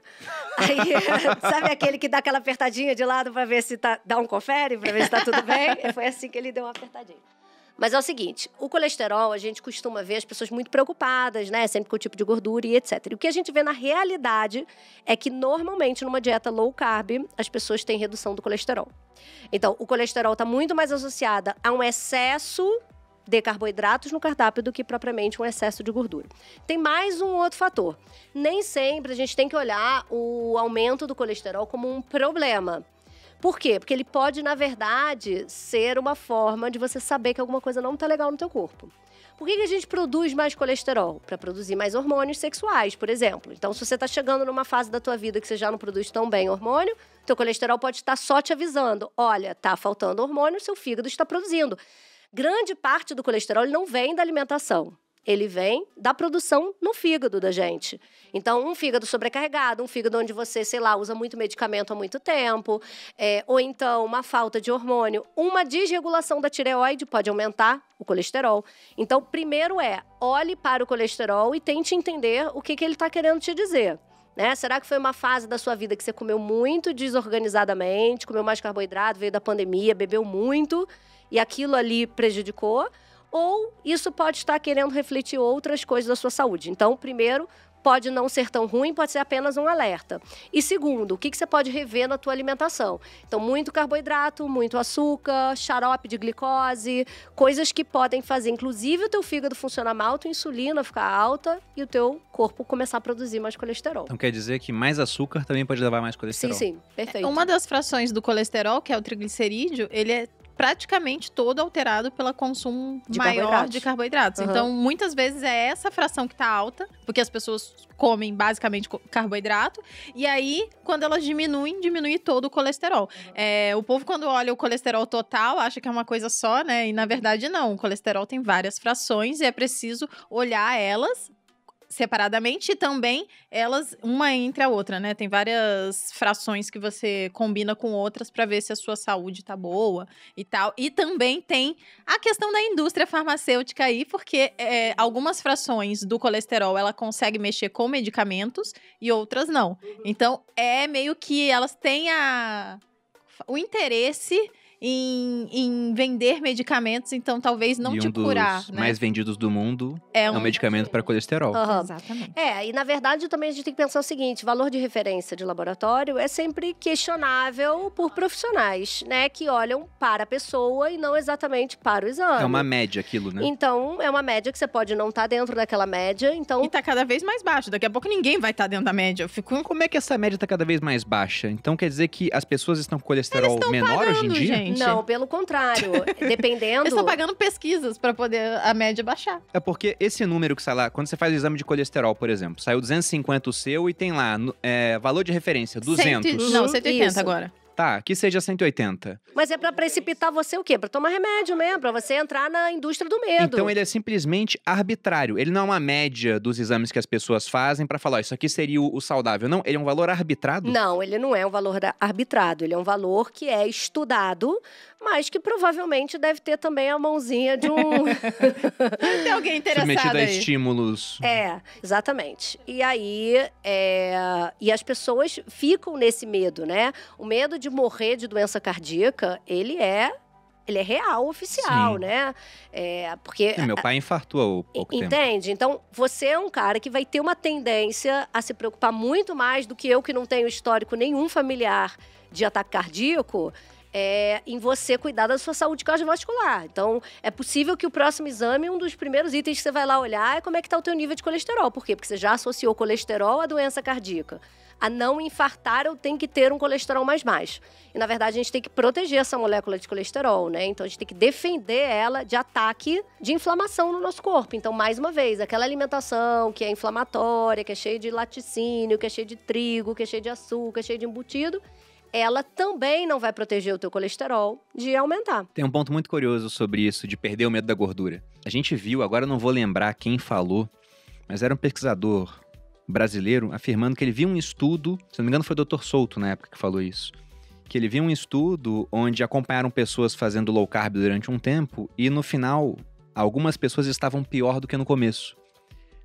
Aí, sabe aquele que dá aquela apertadinha de lado pra ver se tá. dá um confere, pra ver se tá tudo bem? Foi assim que ele deu uma apertadinha. Mas é o seguinte, o colesterol, a gente costuma ver as pessoas muito preocupadas, né? Sempre com o tipo de gordura e etc. E o que a gente vê na realidade é que, normalmente, numa dieta low carb, as pessoas têm redução do colesterol. Então, o colesterol está muito mais associado a um excesso de carboidratos no cardápio do que propriamente um excesso de gordura. Tem mais um outro fator. Nem sempre a gente tem que olhar o aumento do colesterol como um problema. Por quê? Porque ele pode, na verdade, ser uma forma de você saber que alguma coisa não está legal no teu corpo. Por que, que a gente produz mais colesterol? Para produzir mais hormônios sexuais, por exemplo. Então, se você está chegando numa fase da tua vida que você já não produz tão bem hormônio, teu colesterol pode estar só te avisando. Olha, tá faltando hormônio, seu fígado está produzindo. Grande parte do colesterol não vem da alimentação. Ele vem da produção no fígado da gente. Então, um fígado sobrecarregado, um fígado onde você, sei lá, usa muito medicamento há muito tempo, é, ou então uma falta de hormônio, uma desregulação da tireoide pode aumentar o colesterol. Então, primeiro é, olhe para o colesterol e tente entender o que, que ele está querendo te dizer. Né? Será que foi uma fase da sua vida que você comeu muito desorganizadamente, comeu mais carboidrato, veio da pandemia, bebeu muito e aquilo ali prejudicou? Ou isso pode estar querendo refletir outras coisas da sua saúde. Então, primeiro, pode não ser tão ruim, pode ser apenas um alerta. E segundo, o que, que você pode rever na tua alimentação? Então, muito carboidrato, muito açúcar, xarope de glicose, coisas que podem fazer, inclusive, o teu fígado funcionar mal, tua insulina ficar alta e o teu corpo começar a produzir mais colesterol. Então quer dizer que mais açúcar também pode levar mais Sim, colesterol. sim, perfeito. Uma das frações do colesterol, que é o triglicerídeo, ele é praticamente todo alterado pelo consumo De maior carboidratos. de carboidratos. Aham. Então, muitas vezes é essa fração que tá alta, porque as pessoas comem basicamente carboidrato, e aí, quando elas diminuem, diminui todo o colesterol. É, o povo, quando olha o colesterol total, acha que é uma coisa só, né? E na verdade, não. O colesterol tem várias frações e é preciso olhar elas separadamente e também elas uma entre a outra, né? Tem várias frações que você combina com outras para ver se a sua saúde tá boa e tal. E também tem a questão da indústria farmacêutica aí, porque é, algumas frações do colesterol ela consegue mexer com medicamentos e outras não. Então é meio que elas têm a, o interesse em, em vender medicamentos, então talvez não e um te dos curar, né? mais vendidos do mundo é é um medicamento para colesterol. Aham. Exatamente. É, e na verdade também a gente tem que pensar o seguinte: valor de referência de laboratório é sempre questionável por profissionais, né? Que olham para a pessoa e não exatamente para o exame. É uma média aquilo, né? Então, é uma média que você pode não estar dentro daquela média. Então, E tá cada vez mais baixo. Daqui a pouco ninguém vai estar dentro da média. Eu fico. Como é que essa média tá cada vez mais baixa? Então quer dizer que as pessoas estão com colesterol menor hoje em dia? gente. Não, pelo contrário. dependendo. Eles estão pagando pesquisas pra poder a média baixar. É porque esse número que sai lá, quando você faz o exame de colesterol, por exemplo, saiu 250 o seu e tem lá no- é, valor de referência, 200. Cento e- não, 180 Isso. agora. Tá, que seja 180. Mas é pra precipitar você o quê? Pra tomar remédio mesmo, pra você entrar na indústria do medo. Então ele é simplesmente arbitrário. Ele não é uma média dos exames que as pessoas fazem pra falar, ó, isso aqui seria o, saudável. Não, ele é um valor arbitrado. Não, ele não é um valor arbitrado, ele é um valor que é estudado, mas que provavelmente deve ter também a mãozinha de um. Tem alguém interessado Submetido a aí. estímulos. É, exatamente. E aí, é, e as pessoas ficam nesse medo, né? O medo de morrer de doença cardíaca, ele é, ele é real, oficial, Sim. né? É, porque Meu pai infartou há pouco tempo. Entende? Então, você é um cara que vai ter uma tendência a se preocupar muito mais do que eu, que não tenho histórico nenhum familiar de ataque cardíaco, é, em você cuidar da sua saúde cardiovascular. Então, é possível que o próximo exame, um dos primeiros itens que você vai lá olhar é como é que está o teu nível de colesterol. Por quê? Porque você já associou colesterol à doença cardíaca. A não infartar, eu tenho que ter um colesterol mais baixo. E, na verdade, a gente tem que proteger essa molécula de colesterol, né? Então, a gente tem que defender ela de ataque de inflamação no nosso corpo. Então, mais uma vez, aquela alimentação que é inflamatória, que é cheia de laticínio, que é cheia de trigo, que é cheia de açúcar, cheia de embutido, ela também não vai proteger o teu colesterol de aumentar. Tem um ponto muito curioso sobre isso, de perder o medo da gordura. A gente viu, agora não vou lembrar quem falou, mas era um pesquisador brasileiro afirmando que ele viu um estudo, se não me engano foi o Dr. Souto na época que falou isso, que ele viu um estudo onde acompanharam pessoas fazendo low carb durante um tempo e no final algumas pessoas estavam pior do que no começo.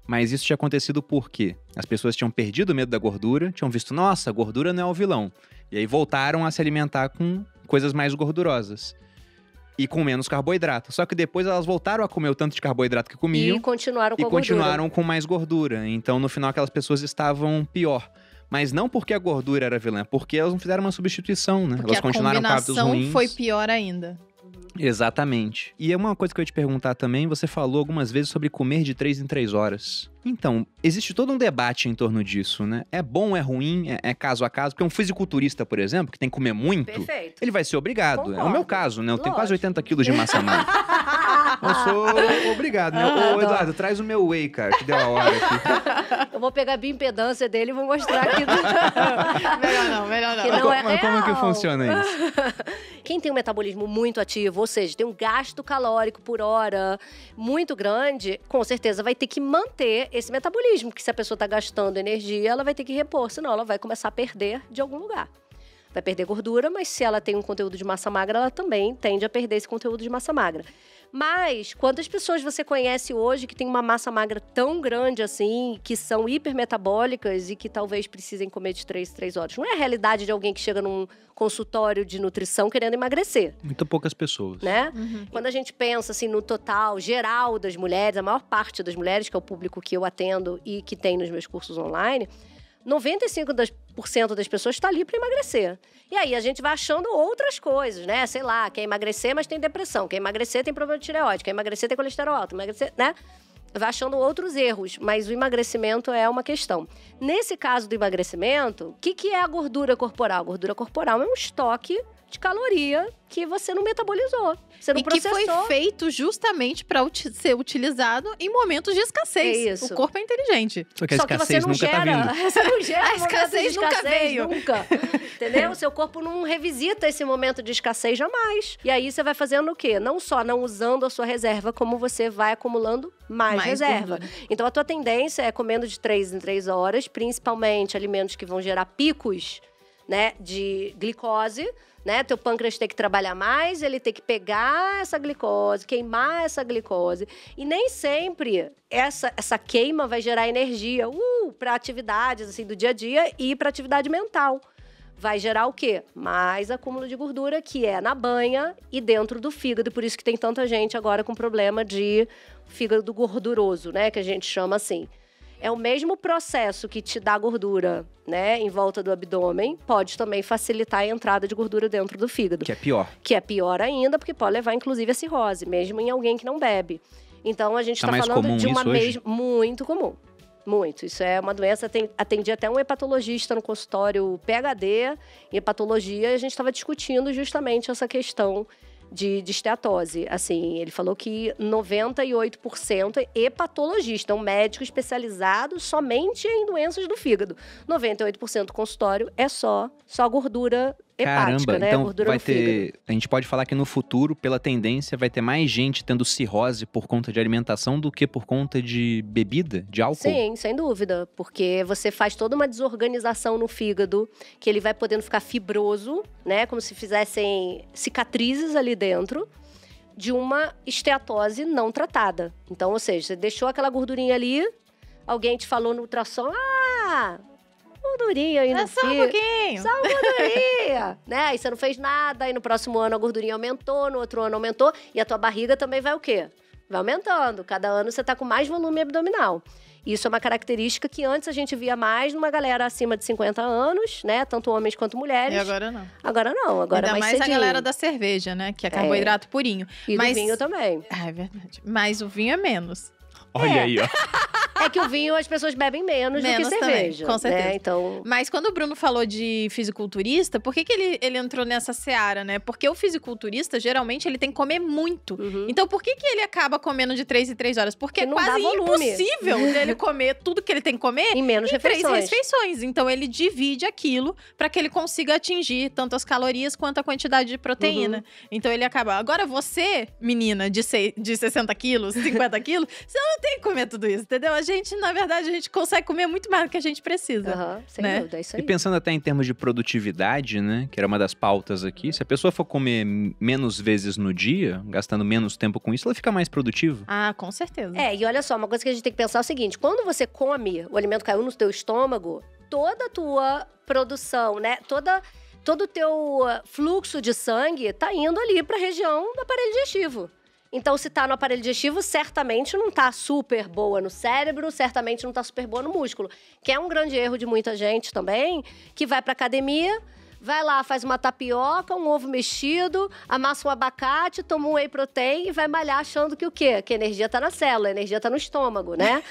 Mas isso tinha acontecido porque as pessoas tinham perdido o medo da gordura, tinham visto, nossa, gordura não é o vilão. E aí voltaram a se alimentar com coisas mais gordurosas. E com menos carboidrato. Só que depois elas voltaram a comer o tanto de carboidrato que comiam E continuaram com e gordura. continuaram com mais gordura. Então, no final, aquelas pessoas estavam pior. Mas não porque a gordura era vilã, porque elas não fizeram uma substituição, né? Porque elas a continuaram com hábitos combinação ruins. foi pior ainda. Exatamente. E é uma coisa que eu ia te perguntar também, você falou algumas vezes sobre comer de 3 em 3 horas. Então, existe todo um debate em torno disso, né? É bom, é ruim, é, é caso a caso? Porque um fisiculturista, por exemplo, que tem que comer muito, Perfeito. ele vai ser obrigado. É o Concordo. meu caso, né? Eu tenho quase Lógico. 80 quilos de massa magra. Eu sou obrigado, né? Ah, Ô. Eduardo, traz o meu whey, cara, que deu a hora aqui. Eu vou pegar a bioimpedância dele e vou mostrar aqui. melhor não, melhor não. Que não é Mas como que real. funciona isso? Quem tem um metabolismo muito ativo, ou seja, tem um gasto calórico por hora muito grande, com certeza vai ter que manter esse metabolismo, porque se a pessoa está gastando energia, ela vai ter que repor, senão ela vai começar a perder de algum lugar. Vai perder gordura, mas se ela tem um conteúdo de massa magra, ela também tende a perder esse conteúdo de massa magra. Mas quantas pessoas você conhece hoje que tem uma massa magra tão grande assim, que são hipermetabólicas e que talvez precisem comer de 3 3 horas? Não é a realidade de alguém que chega num consultório de nutrição querendo emagrecer, Muito poucas pessoas. né? Uhum. Quando a gente pensa assim no total geral das mulheres, a maior parte das mulheres, que é o público que eu atendo e que tem nos meus cursos online, 95% das, pessoas está ali para emagrecer. E aí a gente vai achando outras coisas, né? Sei lá, quer emagrecer, mas tem depressão. Quer emagrecer, tem problema de tireoide. Quer emagrecer, tem colesterol alto. Emagrecer, né? Vai achando outros erros, mas o emagrecimento é uma questão. Nesse caso do emagrecimento, o que, que é a gordura corporal? A gordura corporal é um estoque de caloria que você não metabolizou. Você não E que processou. foi feito justamente para ser utilizado em momentos de escassez. É isso. O corpo é inteligente. Só que a Só que você escassez não nunca gera, tá vindo. você não gera A de escassez nunca veio. nunca. Entendeu? O seu corpo não revisita esse momento de escassez jamais. E aí você vai fazendo o quê? Não só não usando a sua reserva, como você vai acumulando mais, Mais reserva. gordura. Então a tua tendência é comendo de três em três horas, principalmente alimentos que vão gerar picos, né, de glicose. Né? Teu pâncreas tem que trabalhar mais, ele tem que pegar essa glicose, queimar essa glicose. E nem sempre essa, essa queima vai gerar energia uh, para atividades assim, do dia a dia e para atividade mental. Vai gerar o quê? Mais acúmulo de gordura, que é na banha e dentro do fígado. Por isso que tem tanta gente agora com problema de fígado gorduroso, né? Que a gente chama assim. É o mesmo processo que te dá gordura, né, em volta do abdômen, pode também facilitar a entrada de gordura dentro do fígado. Que é pior. Que é pior ainda, porque pode levar inclusive a cirrose, mesmo em alguém que não bebe. Então a gente Tá está mais falando comum de uma mesma. Muito comum. Muito. Isso é uma doença. Atendi até um hepatologista no consultório PHD em hepatologia e a gente estava discutindo justamente essa questão de, de esteatose. Assim, ele falou que 98% é hepatologista, um médico especializado somente em doenças do fígado. 98% do consultório é só, só gordura hepática, Caramba, né? então gordura vai ter. A gente pode falar que no futuro, pela tendência, vai ter mais gente tendo cirrose por conta de alimentação do que por conta de bebida, de álcool. Sim, sem dúvida. Porque você faz toda uma desorganização no fígado, que ele vai podendo ficar fibroso, né? Como se fizessem cicatrizes ali dentro de uma esteatose não tratada. Então, ou seja, você deixou aquela gordurinha ali, alguém te falou no ultrassom, ah, gordurinha aí no É só um fígado. pouquinho. Só uma gordurinha, né? Aí você não fez nada, aí no próximo ano a gordurinha aumentou, no outro ano aumentou, e a tua barriga também vai o quê? Vai aumentando. Cada ano você tá com mais volume abdominal. Isso é uma característica que antes a gente via mais numa galera acima de 50 anos, né? Tanto homens quanto mulheres. E agora não. Agora não, agora Ainda é mais, mais a galera da cerveja, né? Que é carboidrato purinho. E Mas- do vinho também. Ah, é verdade. Mas o vinho é menos. Olha aí, ó. É que o vinho as pessoas bebem menos, Menos do que também, cerveja. com certeza. Né? Então, Mas quando o Bruno falou de fisiculturista, por que, que ele, ele entrou nessa seara, né? Porque o fisiculturista, geralmente, ele tem que comer muito. uhum. Então, por que, que ele acaba comendo de 3 em 3 horas? Porque Que é quase impossível dele comer tudo que ele tem que comer em menos em três refeições. refeições. Então, ele divide aquilo para que ele consiga atingir tanto as calorias quanto a quantidade de proteína. Uhum. Então, ele acaba. Agora, você, menina de, sei- de 60 quilos, 50 quilos, você não tem que comer tudo isso, entendeu? A gente, na verdade, a gente consegue comer muito mais do que a gente precisa. Aham, sem né? dúvida, é isso E aí. pensando até em termos de produtividade, né? Que era uma das pautas aqui. Se a pessoa for comer menos vezes no dia, gastando menos tempo com isso, ela fica mais produtiva. Ah, com certeza. É, e olha só, uma coisa que a gente tem que pensar é o seguinte: quando você come, o alimento caiu no teu estômago, toda a tua produção, né? Toda, todo o teu uh, fluxo de sangue tá indo ali para a região do aparelho digestivo. Então, se tá no aparelho digestivo, certamente não tá super boa no cérebro, certamente não tá super boa no músculo. Que é um grande erro de muita gente também, que vai pra academia, vai lá, faz uma tapioca, um ovo mexido, amassa um abacate, toma um whey protein e vai malhar achando que o quê? Que a energia tá na célula, a energia tá no estômago, né?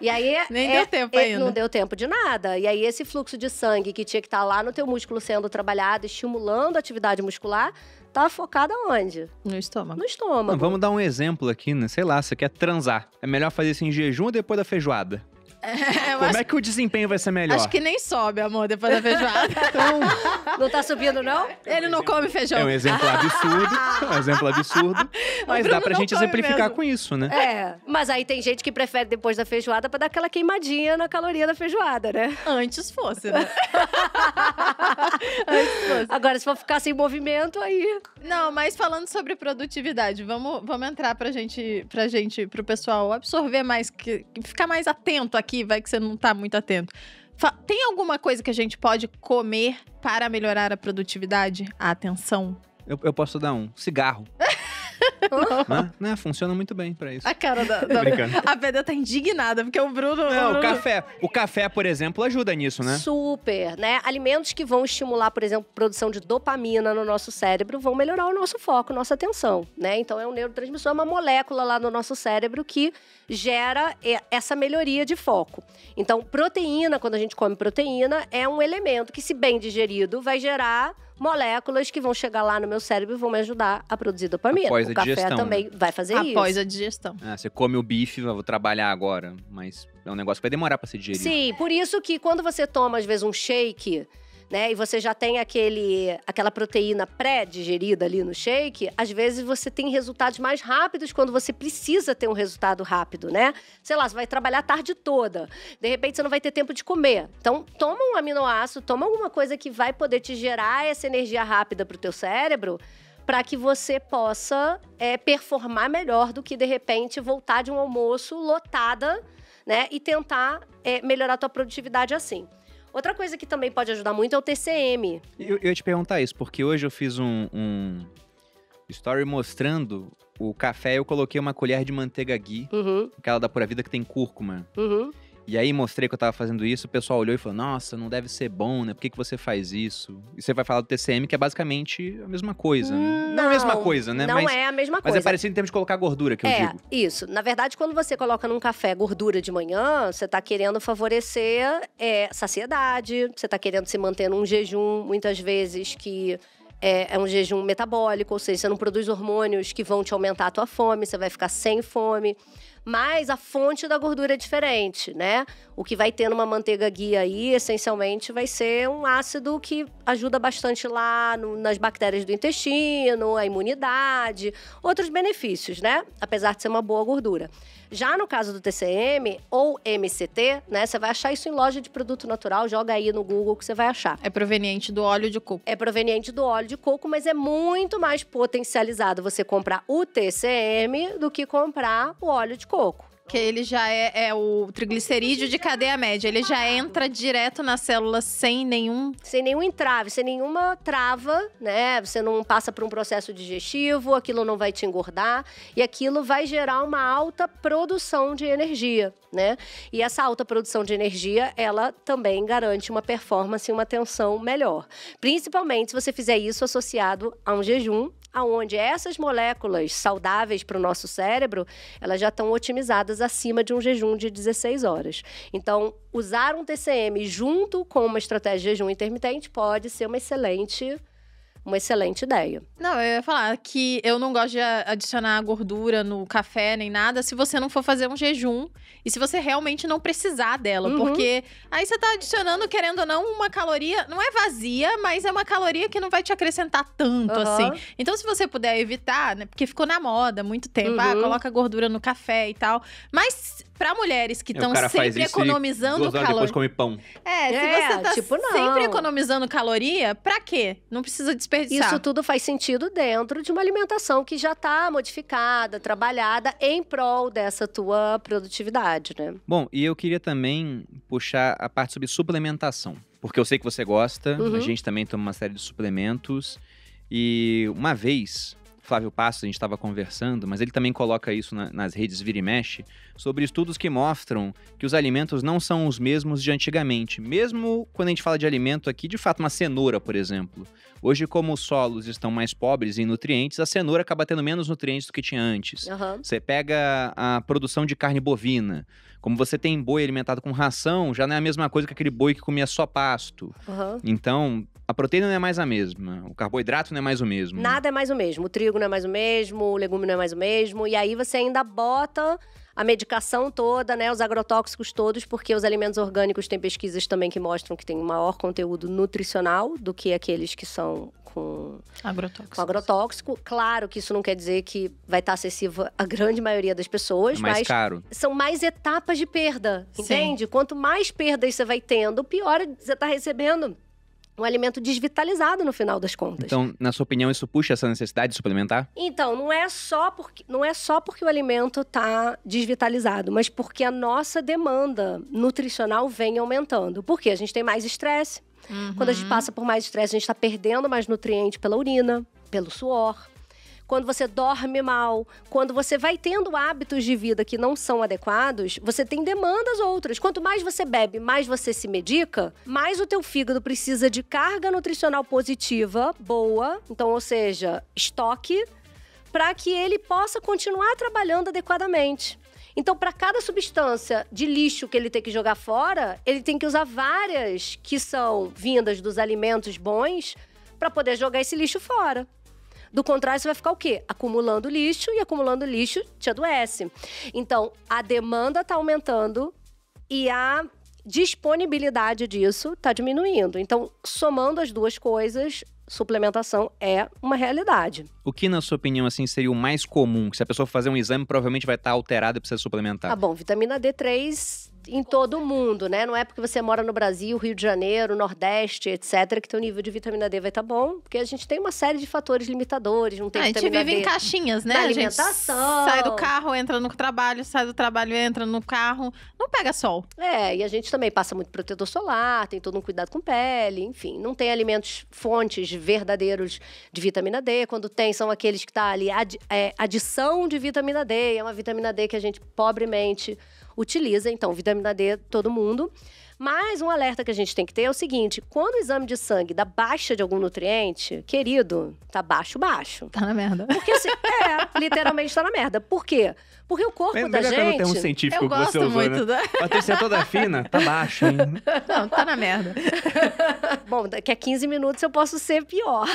E aí... Nem é- deu tempo é- ainda. Não deu tempo de nada. E aí esse fluxo de sangue que tinha que estar lá no teu músculo sendo trabalhado, estimulando a atividade muscular, tá focado aonde? No estômago. No estômago. Não, vamos dar um exemplo aqui, né? Sei lá, você quer transar. É melhor fazer isso em jejum ou depois da feijoada? Eu Como acho, é que o desempenho vai ser melhor? acho que nem sobe, amor, depois da feijoada. Não tá subindo, não? Ele não come feijão. É um exemplo absurdo, é um exemplo absurdo, mas dá pra gente exemplificar mesmo. com isso, né? É, mas aí tem gente que prefere depois da feijoada pra dar aquela queimadinha na caloria da feijoada, né? Antes fosse, né? Antes fosse. Agora, se for ficar sem movimento, aí. Não, mas falando sobre produtividade, vamos, vamos entrar pra gente, pra gente, pro pessoal absorver mais, que, que ficar mais atento aqui, vai que você não tá muito atento. Fa- Tem alguma coisa que a gente pode comer para melhorar a produtividade, a atenção? Eu, eu posso dar um cigarro. né? Né? Funciona muito bem pra isso. A cara da. Da... brincando. A Pedra tá indignada, porque o Bruno. Não, o Bruno- café. O café, por exemplo, ajuda nisso, né? Super, né? Alimentos que vão estimular, por exemplo, produção de dopamina no nosso cérebro vão melhorar o nosso foco, nossa atenção, né? Então é um neurotransmissor, é uma molécula lá no nosso cérebro que gera essa melhoria de foco. Então, proteína, quando a gente come proteína, é um elemento que, se bem digerido, vai gerar moléculas que vão chegar lá no meu cérebro e vão me ajudar a produzir dopamina. Após a o café digestão, também vai fazer isso. Após a digestão. Ah, você come o bife, eu vou trabalhar agora, mas é um negócio que vai demorar pra ser digerido. Sim, por isso que quando você toma, às vezes, um shake, né? E você já tem aquele, aquela proteína pré-digerida ali no shake, às vezes você tem resultados mais rápidos quando você precisa ter um resultado rápido, né? Sei lá, você vai trabalhar a tarde toda. De repente, você não vai ter tempo de comer. Então, toma um aminoácido, toma alguma coisa que vai poder te gerar essa energia rápida pro teu cérebro para que você possa é, performar melhor do que, de repente, voltar de um almoço lotada né? E tentar é, melhorar a tua produtividade assim. Outra coisa que também pode ajudar muito é o TCM. Eu, eu ia te perguntar isso, porque hoje eu fiz um, um story mostrando o café, eu coloquei uma colher de manteiga ghee, Uhum, aquela da Pura Vida que tem cúrcuma. uhum. E aí mostrei que eu tava fazendo isso, o pessoal olhou e falou: Nossa, não deve ser bom, né? Por que, que você faz isso? E você vai falar do TCM, que é basicamente a mesma coisa, né? Não, a mesma coisa, né? Não mas, é a mesma mas coisa. é parecido em termos de colocar gordura, que eu é, digo. isso. Na verdade, quando você coloca num café gordura de manhã, você tá querendo favorecer é, saciedade, você tá querendo se manter num jejum, muitas vezes que é, é um jejum metabólico, ou seja, você não produz hormônios que vão te aumentar a tua fome, você vai ficar sem fome. Mas a fonte da gordura é diferente, né? O que vai ter numa manteiga guia aí, essencialmente, vai ser um ácido que ajuda bastante lá no, nas bactérias do intestino, a imunidade, outros benefícios, né? Apesar de ser uma boa gordura. Já no caso do TCM ou MCT, né, você vai achar isso em loja de produto natural, joga aí no Google que você vai achar. É proveniente do óleo de coco. É proveniente do óleo de coco, mas é muito mais potencializado você comprar o TCM do que comprar o óleo de coco. Que ele já é, é, o triglicerídeo de cadeia média. Ele já entra direto nas células sem nenhum. Sem nenhum entrave, sem nenhuma trava, né? Você não passa por um processo digestivo, aquilo não vai te engordar e aquilo vai gerar uma alta produção de energia, né? E essa alta produção de energia, ela também garante uma performance e uma tensão melhor. Principalmente se você fizer isso associado a um jejum aonde essas moléculas saudáveis para o nosso cérebro, elas já estão otimizadas acima de um jejum de 16 horas. Então, usar um TCM junto com uma estratégia de jejum intermitente pode ser uma excelente uma excelente ideia. Não, eu ia falar que eu não gosto de adicionar gordura no café nem nada se você não for fazer um jejum e se você realmente não precisar dela. Uhum. Porque aí você tá adicionando, querendo ou não, uma caloria. Não é vazia, mas é uma caloria que não vai te acrescentar tanto, uhum. assim. Então, se você puder evitar, né? Porque ficou na moda há muito tempo. Ah, uhum. Ah, coloca gordura no café e tal. Mas para mulheres que estão sempre economizando caloria. depois come pão. É, se é, você tá tipo, sempre economizando caloria, para quê? Não precisa desperdiçar. Isso tudo faz sentido dentro de uma alimentação que já está modificada, trabalhada em prol dessa tua produtividade, né? Bom, e eu queria também puxar a parte sobre suplementação. Porque eu sei que você gosta, uhum. a gente também toma uma série de suplementos. E uma vez Flávio Passos, a gente estava conversando, mas ele também coloca isso na, nas redes Vira e Mexe, sobre estudos que mostram que os alimentos não são os mesmos de antigamente. Mesmo quando a gente fala de alimento aqui, de fato, uma cenoura, por exemplo. Hoje, como os solos estão mais pobres em nutrientes, a cenoura acaba tendo menos nutrientes do que tinha antes. Uhum. Você pega a produção de carne bovina. Como você tem boi alimentado com ração, já não é a mesma coisa que aquele boi que comia só pasto. Uhum. Então, a proteína não é mais a mesma, o carboidrato não é mais o mesmo. Nada é mais o mesmo. O trigo não é mais o mesmo, o legume não é mais o mesmo. E aí você ainda bota a medicação toda, né, os agrotóxicos todos, porque os alimentos orgânicos têm pesquisas também que mostram que tem um maior conteúdo nutricional do que aqueles que são com agrotóxico. com agrotóxico. Claro que isso não quer dizer que vai estar acessível à grande maioria das pessoas, é mais mas caro. são mais etapas de perda, entende? Sim. Quanto mais perdas você vai tendo, pior você está recebendo um alimento desvitalizado no final das contas. Então, na sua opinião, isso puxa essa necessidade de suplementar? Então, não é só porque, não é só porque o alimento está desvitalizado, mas porque a nossa demanda nutricional vem aumentando. Porque a gente tem mais estresse. Uhum. Quando a gente passa por mais estresse, a gente está perdendo mais nutriente pela urina, pelo suor quando você dorme mal, quando você vai tendo hábitos de vida que não são adequados, você tem demandas outras. Quanto mais você bebe, mais você se medica, mais o teu fígado precisa de carga nutricional positiva, boa, então, ou seja, estoque, para que ele possa continuar trabalhando adequadamente. Então, para cada substância de lixo que ele tem que jogar fora, ele tem que usar várias que são vindas dos alimentos bons para poder jogar esse lixo fora. Do contrário, você vai ficar o quê? Acumulando lixo e acumulando lixo te adoece. Então, a demanda está aumentando e a disponibilidade disso está diminuindo. Então, somando as duas coisas, suplementação é uma realidade. O que, na sua opinião, assim, seria o mais comum? Se a pessoa fazer um exame, provavelmente vai estar alterada e precisa suplementar. Ah, bom, vitamina D3 em todo o mundo, né? Não é porque você mora no Brasil, Rio de Janeiro, Nordeste, etc., que teu nível de vitamina D vai estar tá bom, porque a gente tem uma série de fatores limitadores, não tem ah. A gente vive D em caixinhas, né? Na alimentação. sai do carro, entra no trabalho, sai do trabalho, entra no carro, não pega sol. É, e a gente também passa muito protetor solar, tem todo um cuidado com pele, enfim, não tem alimentos fontes verdadeiros de vitamina D. Quando tem, são aqueles que tá ali ad, é, adição de vitamina D, é uma vitamina D que a gente pobremente utiliza, então, vitamina D todo mundo. Mas um alerta que a gente tem que ter é o seguinte: quando o exame de sangue dá baixa de algum nutriente, querido, tá baixo, baixo. Tá na merda. Porque assim, é, literalmente tá na merda. Por quê? Porque o corpo da gente. É o termo científico eu que você usou, muito né? Da... Patrícia é toda fina, tá baixo, hein? Não, tá na merda. Bom, daqui a 15 minutos eu posso ser pior.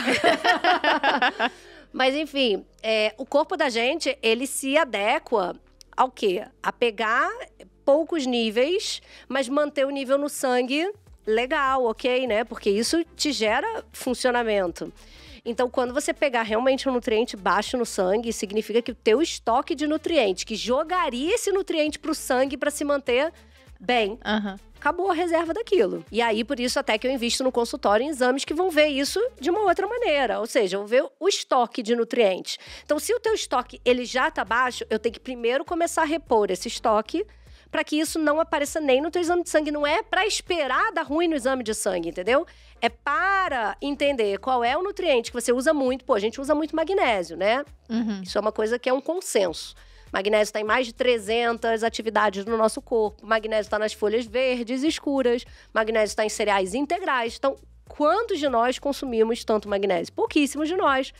Mas enfim, é, o corpo da gente, ele se adequa ao quê? A pegar poucos níveis, mas manter o nível no sangue legal, ok, né? Porque isso te gera funcionamento. Então, quando você pegar realmente um nutriente baixo no sangue, significa que o teu estoque de nutriente, que jogaria esse nutriente para o sangue para se manter bem, Aham. Acabou a reserva daquilo. E aí, por isso, até que eu invisto no consultório em exames que vão ver isso de uma outra maneira. Ou seja, vão ver o estoque de nutrientes. Então, se o teu estoque ele já tá baixo, eu tenho que primeiro começar a repor esse estoque para que isso não apareça nem no teu exame de sangue. Não é para esperar dar ruim no exame de sangue, entendeu? É para entender qual é o nutriente que você usa muito. Pô, a gente usa muito magnésio, né? Uhum. Isso é uma coisa que é um consenso. Magnésio está em mais de 300 atividades no nosso corpo. Magnésio está nas folhas verdes escuras. Magnésio está em cereais integrais. Então, quantos de nós consumimos tanto magnésio? Pouquíssimos de nós.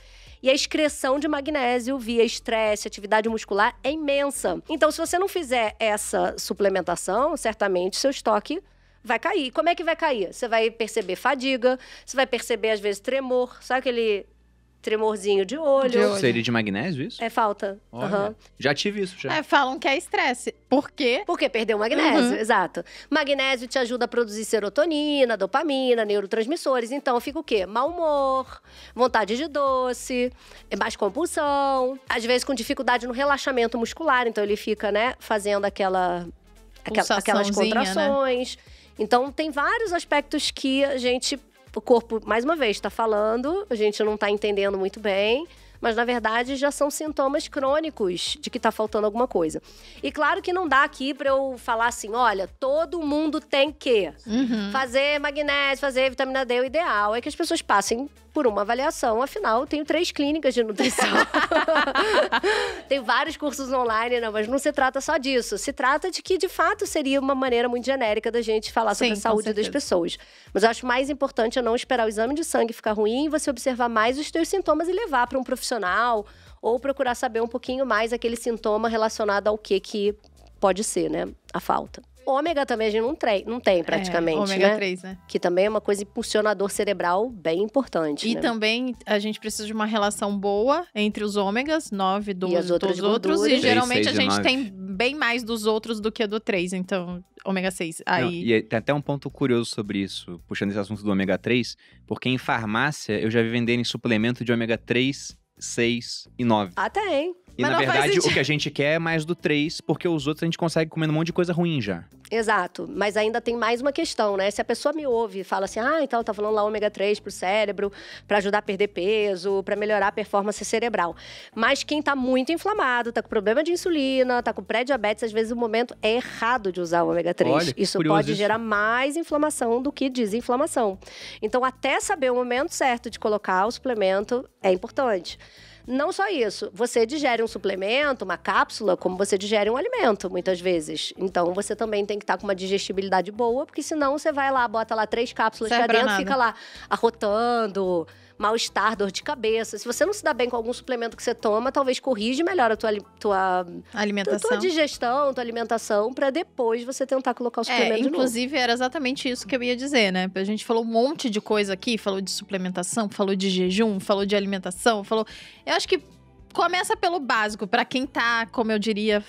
E a excreção de magnésio via estresse, atividade muscular é imensa. Então, se você não fizer essa suplementação, certamente seu estoque vai cair. Como é que vai cair? Você vai perceber fadiga, você vai perceber, às vezes, tremor. Sabe aquele tremorzinho de olho? De olho. Seria de magnésio isso? É falta. Aham. Já tive isso já. É, falam que é estresse. Por quê? Porque perdeu magnésio, Uhum. exato. Magnésio te ajuda a produzir serotonina, dopamina, neurotransmissores. Então fica o quê? Mau humor, vontade de doce, é mais compulsão, às vezes com dificuldade no relaxamento muscular. Então ele fica, né, fazendo aquela, aquela aquelas né? contrações. Então tem vários aspectos que a gente, o corpo, mais uma vez, está falando, a gente não está entendendo muito bem. Mas, na verdade, já são sintomas crônicos de que está faltando alguma coisa. E claro que não dá aqui para eu falar assim: olha, todo mundo tem que Uhum. fazer magnésio, fazer vitamina D. O ideal é que as pessoas passem por uma avaliação. Afinal, eu tenho três clínicas de nutrição. Tem vários cursos online, não, mas não se trata só disso. Se trata de que, de fato, seria uma maneira muito genérica da gente falar sobre Sim, a com saúde das pessoas. Mas eu acho mais importante é não esperar o exame de sangue ficar ruim e você observar mais os teus sintomas e levar para um profissional ou procurar saber um pouquinho mais aquele sintoma relacionado ao que que pode ser, né? A falta. Ômega também a gente não, tre- não tem praticamente, é, ômega né? 3, né? Que também é uma coisa impulsionador cerebral bem importante. E né? também a gente precisa de uma relação boa entre os ômegas, 9, 12 as outras dos outros. E geralmente Seis, a gente e tem bem mais dos outros do que do 3. Então, ômega 6. Aí. Não, e tem até um ponto curioso sobre isso, puxando esse assunto do ômega 3, porque em farmácia eu já vi vendendo suplemento de ômega 3, 6 e 9. Ah, tem. E Mas na verdade, o que a gente quer é mais do 3, porque os outros a gente consegue comendo um monte de coisa ruim já. Exato. Mas ainda tem mais uma questão, né? Se a pessoa me ouve e fala assim, ah, então tá falando lá ômega 3 pro cérebro, pra ajudar a perder peso, pra melhorar a performance cerebral. Mas quem tá muito inflamado, tá com problema de insulina, tá com pré-diabetes, às vezes o momento é errado de usar o ômega 3. Olha, isso pode isso. gerar mais inflamação do que desinflamação. Então, até saber o momento certo de colocar o suplemento é importante. Não só isso, você digere um suplemento, uma cápsula, como você digere um alimento, muitas vezes. Então, você também tem que estar com uma digestibilidade boa, porque senão você vai lá, bota lá três cápsulas Serve pra dentro, nada. fica lá arrotando, mal-estar, dor de cabeça. Se você não se dá bem com algum suplemento que você toma, talvez corrige melhor a tua, tua, Alimentação. tua digestão, tua alimentação, para depois você tentar colocar o suplemento É, de novo. inclusive era exatamente isso que eu ia dizer, né? A gente falou um monte de coisa aqui, falou de suplementação, falou de jejum, falou de alimentação, falou. Eu acho que começa pelo básico, pra quem tá, como eu diria,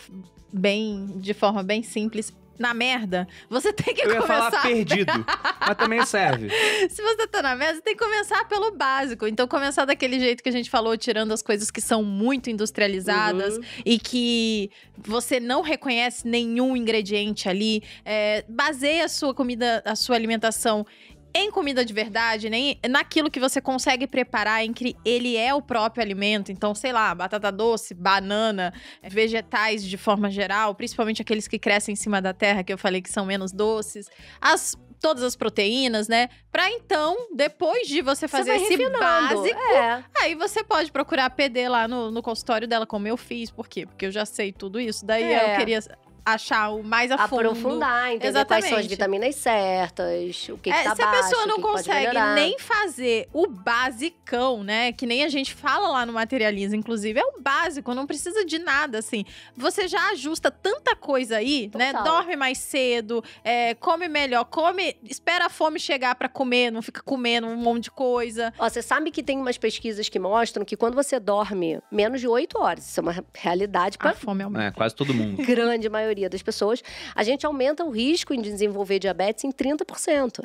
bem, de forma bem simples, na merda, você tem que Eu ia começar. falar perdido, mas também serve. Se você tá na merda, você tem que começar pelo básico. Então, começar daquele jeito que a gente falou, tirando as coisas que são muito industrializadas Uhum. e que você não reconhece nenhum ingrediente ali. É, baseia a sua comida, a sua alimentação em comida de verdade, nem naquilo que você consegue preparar, em que ele é o próprio alimento. Então, sei lá, batata doce, banana, vegetais de forma geral, principalmente aqueles que crescem em cima da terra, que eu falei que são menos doces. As todas as proteínas, né? Pra então, depois de você fazer você esse refinando. básico, É. Aí você pode procurar a PD lá no, no consultório dela, como eu fiz. Por quê? Porque eu já sei tudo isso. Daí É. eu queria achar o mais a fundo. Aprofundar, entender quais são as Exatamente. vitaminas certas, o que, que É, tá se a pessoa não que que pode consegue melhorar. nem fazer o basicão, né? Que nem a gente fala lá no Materializa, inclusive, é o básico, não precisa de nada, assim. Você já ajusta tanta coisa aí, né? Total. Dorme mais cedo, é, come melhor, come, espera a fome chegar pra comer, não fica comendo um monte de coisa. Ó, você sabe que tem umas pesquisas que mostram que quando você dorme menos de 8 horas, isso é uma realidade A para fome aumenta. É, quase todo mundo. grande maioria das pessoas, a gente aumenta o risco em desenvolver diabetes em 30%.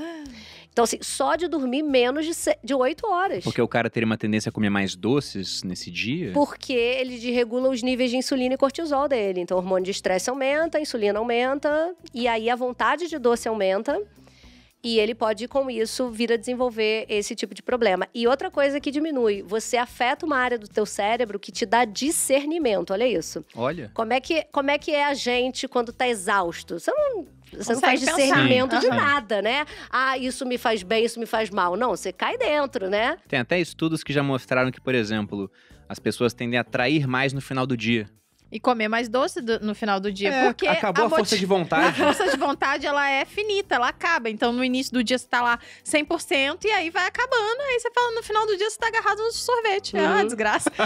Então, assim, só de dormir menos de, de 8 horas. Porque o cara teria uma tendência a comer mais doces nesse dia. Porque ele desregula os níveis de insulina e cortisol dele. Então, o hormônio de estresse aumenta, a insulina aumenta, e aí a vontade de doce aumenta. E ele pode, com isso, vir a desenvolver esse tipo de problema. E outra coisa que diminui, você afeta uma área do teu cérebro que te dá discernimento. Olha isso. Olha. Como é que, como é, que é a gente quando tá exausto? Você não. Você não faz pensar. discernimento de nada, né? Ah, isso me faz bem, isso me faz mal. Não, você cai dentro, né? Tem até estudos que já mostraram que, por exemplo, as pessoas tendem a trair mais no final do dia. E comer mais doce do- no final do dia. É, porque acabou a, moti- força de A vontade. força de vontade, ela é finita, ela acaba. Então, no início do dia, você tá lá 100% e aí vai acabando. Aí você fala, no final do dia, você tá agarrado no sorvete. É uma Uhum. desgraça.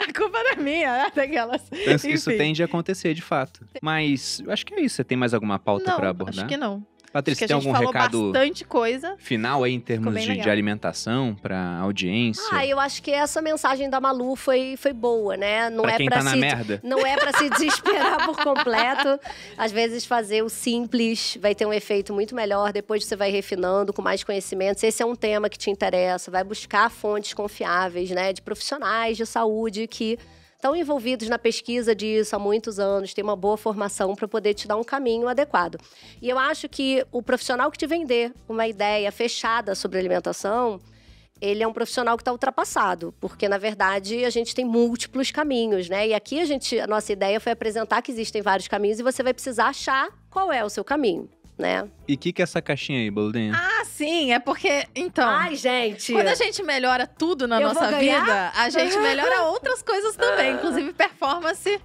a culpa não é minha, né? Daquelas. Penso que isso tende a acontecer de fato. Mas eu acho que é isso. Você tem mais alguma pauta Não, pra abordar? acho que não. Patrícia, tem a gente algum falou recado bastante coisa. final aí em termos de, de alimentação pra audiência? Ah, eu acho que essa mensagem da Malu foi, foi boa, né? Não pra é quem pra tá na se merda? Não é pra se desesperar por completo. Às vezes fazer o simples vai ter um efeito muito melhor. Depois você vai refinando com mais conhecimentos. Esse é um tema que te interessa. Vai buscar fontes confiáveis, né? De profissionais de saúde que estão envolvidos na pesquisa disso há muitos anos, têm uma boa formação para poder te dar um caminho adequado. E eu acho que o profissional que te vender uma ideia fechada sobre alimentação, ele é um profissional que está ultrapassado, porque na verdade a gente tem múltiplos caminhos, né? E aqui a gente, a nossa ideia foi apresentar que existem vários caminhos e você vai precisar achar qual é o seu caminho, né? E o que, que é essa caixinha aí, Boludinha? Ah, sim, é porque. Então. Ai, gente. Quando a gente melhora tudo na Eu nossa vida, a gente melhora outras coisas também, inclusive performance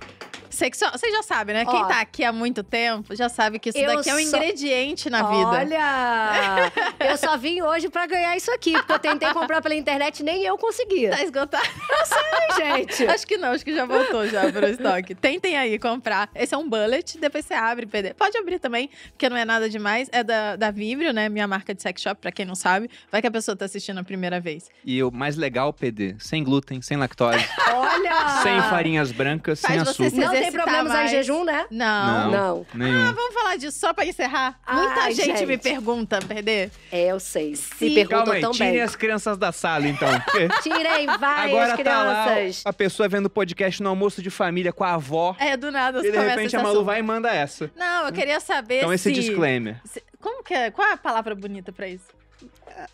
sexual. Vocês já sabem, né? Quem Ó. tá aqui há muito tempo já sabe que isso Eu daqui é um só- ingrediente na vida. Olha! eu só vim hoje para ganhar isso aqui, porque eu tentei comprar pela internet e nem eu consegui. Tá esgotado? gente. acho que não, acho que já voltou já pro estoque. Tentem aí comprar. Esse é um bullet, depois você abre, PD. Pode abrir também, porque não é nada demais. É da, da Vibrio, né? Minha marca de sex shop, pra quem não sabe. Vai que a pessoa tá assistindo a primeira vez. E o mais legal, PD, sem glúten, sem lactose, Olha! sem farinhas brancas, sem Faz você açúcar. se Não tem exercitar problemas em mais. jejum, né? Não. Não. Nenhum. Ah, vamos falar disso só pra encerrar? Muita Ai, gente, me gente. pergunta, PD. É, eu sei. Sim. Me perguntam Calma também. tirem as crianças da sala, então. porque Tirem várias Agora tá lá crianças. a pessoa vendo podcast no almoço de família com a avó. É, do nada E você de começa repente esse a Malu assunto. vai e manda essa. Não, eu queria saber Então esse se... disclaimer. se- Como que é? Qual é a palavra bonita pra isso?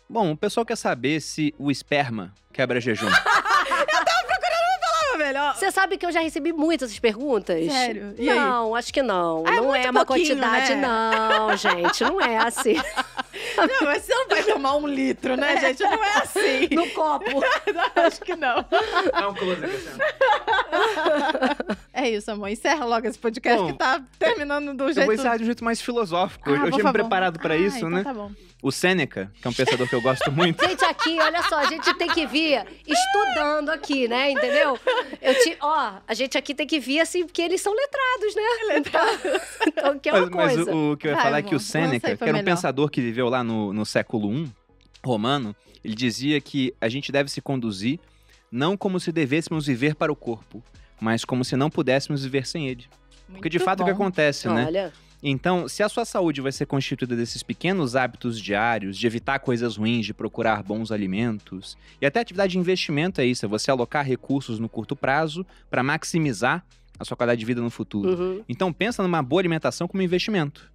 Bom, o pessoal quer saber se o esperma quebra jejum. Melhor. Você sabe que eu já recebi muitas perguntas? Sério? E aí? não, acho que não. Ah, é não muito é uma quantidade, né? não, gente. Não é assim. Não, mas você não vai tomar um litro, né, gente? Não é assim. No copo. Não, acho que não. Dá um close aqui, assim. É isso, amor. Encerra logo esse podcast Bom, que tá terminando do Eu jeito... vou encerrar de um jeito mais filosófico. Ah, eu tinha me preparado pra Ah, isso, então né? tá bom. O Sêneca, que é um pensador que eu gosto muito. Gente, aqui, olha só, a gente tem que vir estudando aqui, né? Entendeu? Eu te, ó, a gente aqui tem que vir assim, porque eles são letrados, né? Letrados. Então, que é uma Mas, mas coisa. o, o que eu ia Vai, falar é que o aí que era um melhor. pensador que viveu lá no, no século I romano, ele dizia que a gente deve se conduzir não como se devêssemos viver para o corpo, mas como se não pudéssemos viver sem ele. Porque de Muito fato é o que bom. acontece, né? Então, se a sua saúde vai ser constituída desses pequenos hábitos diários, de evitar coisas ruins, de procurar bons alimentos, e até atividade de investimento é isso, é você alocar recursos no curto prazo para maximizar a sua qualidade de vida no futuro. uhum. Então pensa numa boa alimentação como investimento.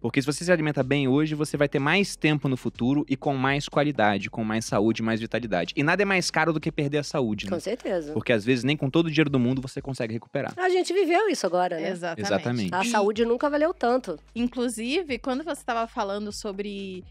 Porque se você se alimenta bem hoje, você vai ter mais tempo no futuro e com mais qualidade, com mais saúde, mais vitalidade. E nada é mais caro do que perder a saúde, né? com certeza. Porque às vezes nem com todo o dinheiro do mundo você consegue recuperar. A gente viveu isso agora, né? Exatamente. Exatamente. A saúde nunca valeu tanto. Inclusive, quando você estava falando sobre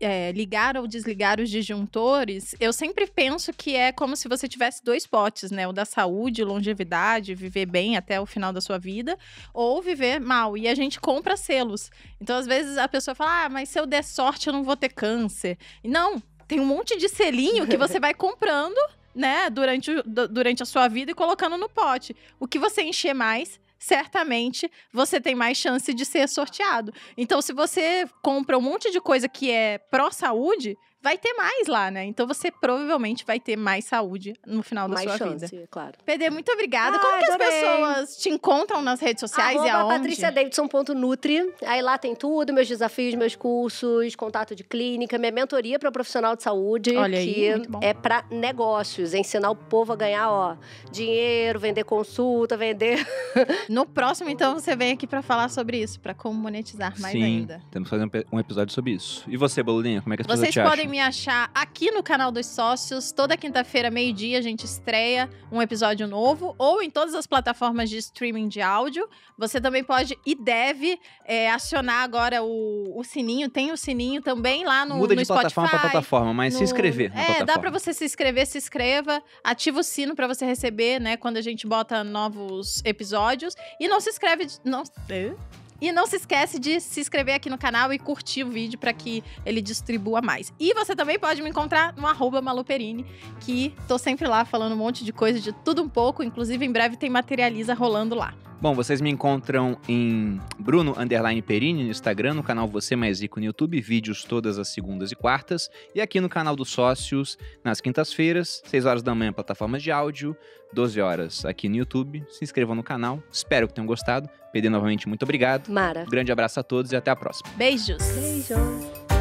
é, ligar ou desligar os disjuntores, eu sempre penso que é como se você tivesse dois potes, né? O da saúde, longevidade, viver bem até o final da sua vida, ou viver mal. E a gente compra selos. Então, às vezes, a pessoa fala: ah, mas se eu der sorte, eu não vou ter câncer. Não, tem um monte de selinho que você vai comprando. Né, durante, durante a sua vida e colocando no pote. O que você encher mais, certamente você tem mais chance de ser sorteado. Então, se você compra um monte de coisa que é pró-saúde, vai ter mais lá, né? Então, você provavelmente vai ter mais saúde no final da Mais sua chance, vida. claro. PD, muito obrigada. Ah, Como que as pessoas te encontram nas redes sociais e Arroba aonde? patriciadavidson.nutri. Aí lá tem tudo, meus desafios, meus cursos, contato de clínica, minha mentoria para profissional de saúde, Olha aí, que muito bom. é para negócios, ensinar o povo a ganhar, ó, dinheiro, vender consulta, vender. No próximo, então, você vem aqui pra falar sobre isso, pra como monetizar mais Sim, ainda. temos que fazer um episódio sobre isso. E você, Bolulinha, como é que as pessoas Vocês te podem acham? Me achar aqui no canal dos sócios. Toda quinta-feira, meio-dia, a gente estreia um episódio novo, ou em todas as plataformas de streaming de áudio. Você também pode e deve é, acionar agora o, o sininho. Tem o sininho também lá no, Muda no de plataforma Spotify. para plataforma, mas se no- inscrever na É, plataforma. dá pra você se inscrever, se inscreva, ativa o sino pra você receber, né, quando a gente bota novos episódios e não se inscreve, não, e não se esquece de se inscrever aqui no canal e curtir o vídeo pra que ele distribua mais. E você também pode me encontrar no arroba Maluperini, que tô sempre lá falando um monte de coisa, de tudo um pouco, inclusive em breve tem materializa rolando lá. Bom, vocês me encontram em Bruno Underline Perini no Instagram, no canal Você Mais Rico no YouTube, vídeos todas as segundas e quartas, e aqui no canal dos sócios nas quintas-feiras, 6 horas da manhã, plataformas de áudio, 12 horas aqui no YouTube. Se inscrevam no canal, espero que tenham gostado. PD, novamente, muito obrigado. Mara. Um grande abraço a todos e até a próxima. Beijos! Beijo.